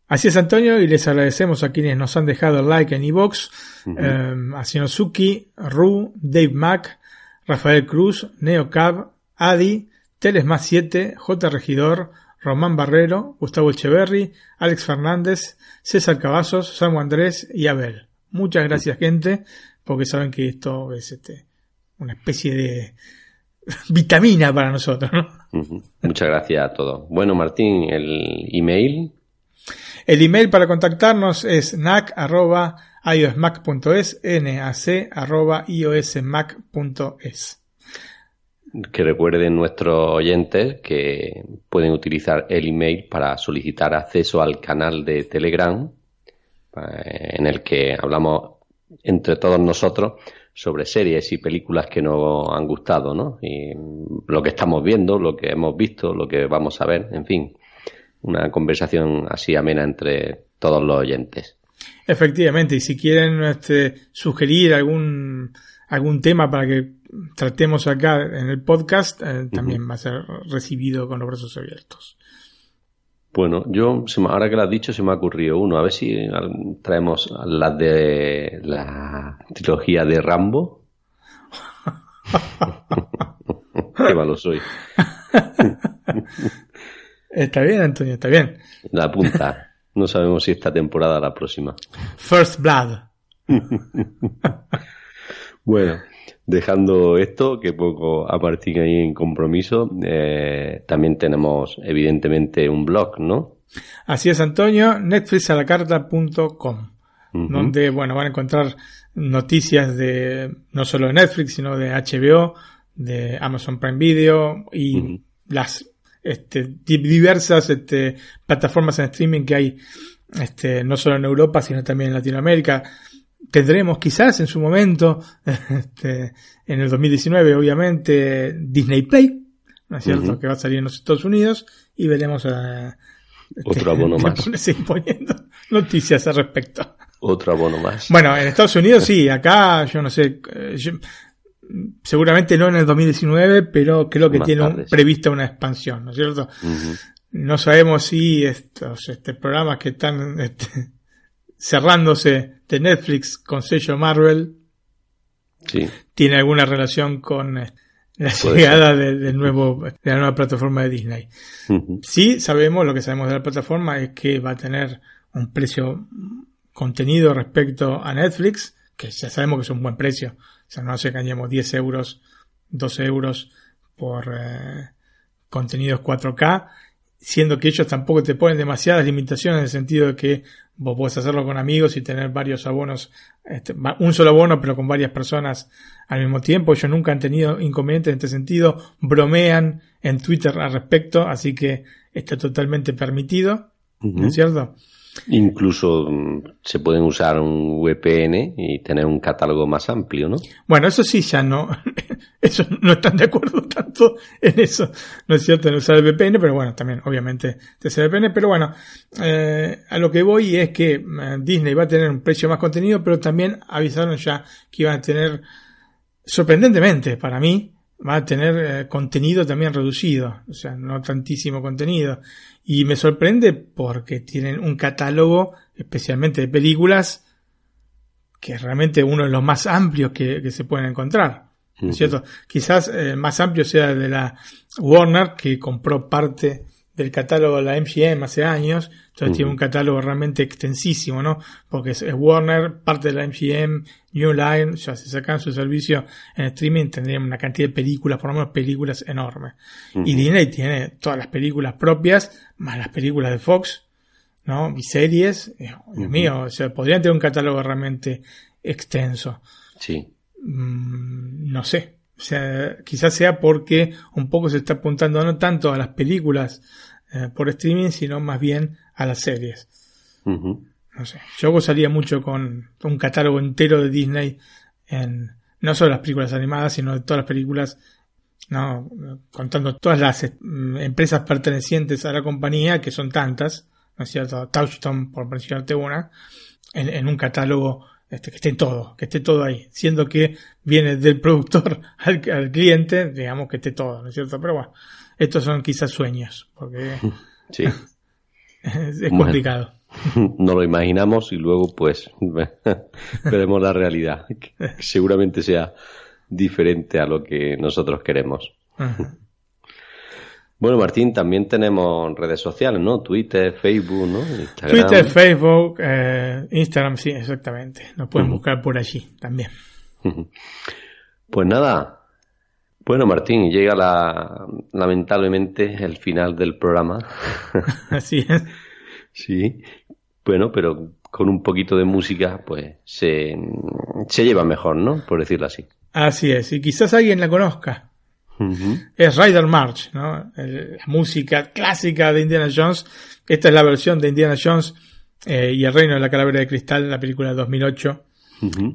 Así es, Antonio, y les agradecemos a quienes nos han dejado el like en iBox, uh -huh. eh, a Ru, Dave Mack, Rafael Cruz, Neocab, Adi, Teles Más 7, J. Regidor, Román Barrero, Gustavo Echeverry, Alex Fernández, César Cavazos, Samu Andrés y Abel. Muchas gracias, gente, porque saben que esto es este, una especie de vitamina para nosotros, ¿no? Uh -huh. Muchas gracias a todos. Bueno, Martín, el email. El email para contactarnos es nac.iosmac.es, nac.iosmac.es. que recuerden nuestros oyentes que pueden utilizar el email para solicitar acceso al canal de Telegram eh, en el que hablamos entre todos nosotros sobre series y películas que nos han gustado, ¿no? Y lo que estamos viendo, lo que hemos visto, lo que vamos a ver, en fin, una conversación así amena entre todos los oyentes. Efectivamente, y si quieren este, sugerir algún algún tema para que tratemos acá en el podcast, eh, también va a ser recibido con los brazos abiertos. Bueno, yo, ahora que lo has dicho, se me ha ocurrido uno. A ver si traemos las de la trilogía de Rambo. Qué malo soy. está bien, Antonio, está bien. La punta. No sabemos si esta temporada o la próxima. First Blood. bueno, dejando esto, que poco a Martín ahí en compromiso, eh, también tenemos evidentemente un blog, ¿no? Así es, Antonio, netflixalacarta.com, donde, bueno, van a encontrar noticias de, no solo de Netflix, sino de HBO, de Amazon Prime Video y las este, diversas este, plataformas en streaming que hay, este, no solo en Europa, sino también en Latinoamérica tendremos quizás en su momento, este, en el 2019 obviamente, Disney Play, ¿no es cierto? Que va a salir en los Estados Unidos y veremos a... Este, Otro abono más. poniendo noticias al respecto. Otro abono más. Bueno, en Estados Unidos sí, acá yo no sé, eh, seguramente no en el 2019, pero creo que tiene prevista una expansión, ¿no es cierto? No sabemos si estos este, programas que están este, cerrándose de Netflix con sello Marvel tiene alguna relación con eh, la llegada del nuevo, de la nueva plataforma de Disney. Sí, sabemos, lo que sabemos de la plataforma es que va a tener un precio contenido respecto a Netflix, que ya sabemos que es un buen precio. O sea, no hace que añadamos 10 euros, 12 euros por eh, contenidos 4K, siendo que ellos tampoco te ponen demasiadas limitaciones en el sentido de que Vos podés hacerlo con amigos y tener varios abonos, este, un solo abono, pero con varias personas al mismo tiempo. Ellos nunca han tenido inconvenientes en este sentido. Bromean en Twitter al respecto, así que está totalmente permitido. ¿No es cierto? Incluso mm, se pueden usar un VPN y tener un catálogo más amplio, ¿no? Bueno, eso sí, ya no. Eso no están de acuerdo tanto en eso. No es cierto en usar el VPN, pero bueno, también, obviamente, el VPN. Pero bueno, eh, a lo que voy es que eh, Disney va a tener un precio más contenido, pero también avisaron ya que iban a tener, sorprendentemente para mí, va a tener eh, contenido también reducido, o sea, no tantísimo contenido. Y me sorprende porque tienen un catálogo, especialmente de películas, que es realmente uno de los más amplios que, se pueden encontrar. ¿no es cierto? Quizás el más amplio sea de la Warner, que compró parte del catálogo de la MGM hace años, entonces tiene un catálogo realmente extensísimo, ¿no? Porque es, Warner, parte de la MGM, New Line, ya si sacan su servicio en streaming tendrían una cantidad de películas, por lo menos películas enormes. Y Disney tiene todas las películas propias, más las películas de Fox, ¿no? Y series, eh, Dios mío, o sea, podrían tener un catálogo realmente extenso. Sí. Mm, no sé, o sea, quizás sea porque un poco se está apuntando no tanto a las películas eh, por streaming, sino más bien a las series. No sé. Yo gozaría mucho con un catálogo entero de Disney en no solo las películas animadas, sino de todas las películas, no, contando todas las eh, empresas pertenecientes a la compañía, que son tantas, ¿no es cierto? Touchstone, por mencionarte una, en, en un catálogo este, que esté todo, que esté todo ahí, siendo que viene del productor al, cliente, digamos que esté todo, ¿no es cierto? Pero bueno, estos son quizás sueños, porque sí. es, complicado. no lo imaginamos y luego pues veremos la realidad, que seguramente sea diferente a lo que nosotros queremos. Bueno, Martín, también tenemos redes sociales, ¿no? Twitter, Facebook, ¿no? Twitter, Facebook, eh, Instagram, sí, exactamente. Nos pueden buscar por allí también. Pues nada. Bueno, Martín, llega la, lamentablemente el final del programa. Así es. sí. Bueno, pero con un poquito de música, pues se, se lleva mejor, ¿no? Por decirlo así. Así es. Y quizás alguien la conozca. Es Rider March, ¿no? la música clásica de Indiana Jones. Esta es la versión de Indiana Jones eh, y el Reino de la Calavera de Cristal, la película de 2008.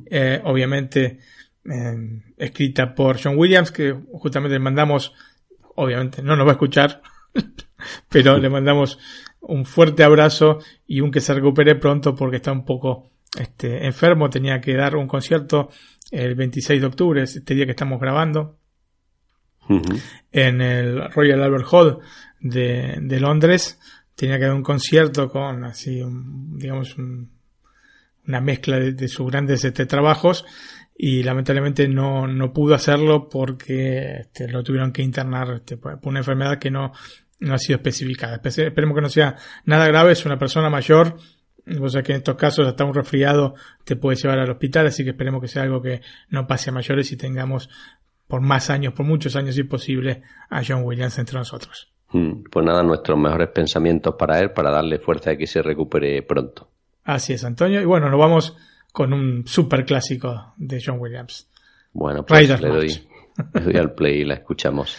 Eh, obviamente eh, escrita por John Williams, que justamente le mandamos, obviamente no nos va a escuchar, pero le mandamos un fuerte abrazo y un que se recupere pronto porque está un poco este, enfermo, tenía que dar un concierto el 26 de octubre, este día que estamos grabando, en el Royal Albert Hall de, Londres. Tenía que dar un concierto con así, digamos, una mezcla de, sus grandes este, trabajos y lamentablemente no, no pudo hacerlo porque este, lo tuvieron que internar este, por una enfermedad que no, no ha sido especificada. Esperemos que no sea nada grave, es una persona mayor, o sea que en estos casos hasta un resfriado te puede llevar al hospital, así que esperemos que sea algo que no pase a mayores y tengamos por más años, por muchos años si posible, a John Williams entre nosotros. Hmm, pues nada, nuestros mejores pensamientos para él, para darle fuerza de que se recupere pronto. Así es, Antonio. Y bueno, nos vamos con un super clásico de John Williams. Bueno, pues le doy, le doy, al play y la escuchamos.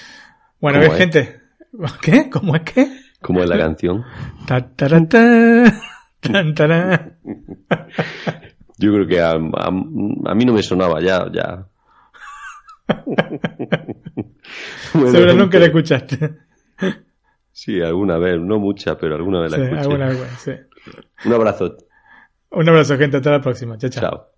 Bueno, a gente. ¿Qué? ¿Cómo es que? ¿Cómo es la canción? Yo creo que a, a, mí no me sonaba ya, ya. Seguro nunca la escuchaste. Sí, alguna vez, no mucha, pero alguna vez la sí, escuché. Alguna vez, sí. Un abrazo. Un abrazo, gente. Hasta la próxima. chao. chao. chao.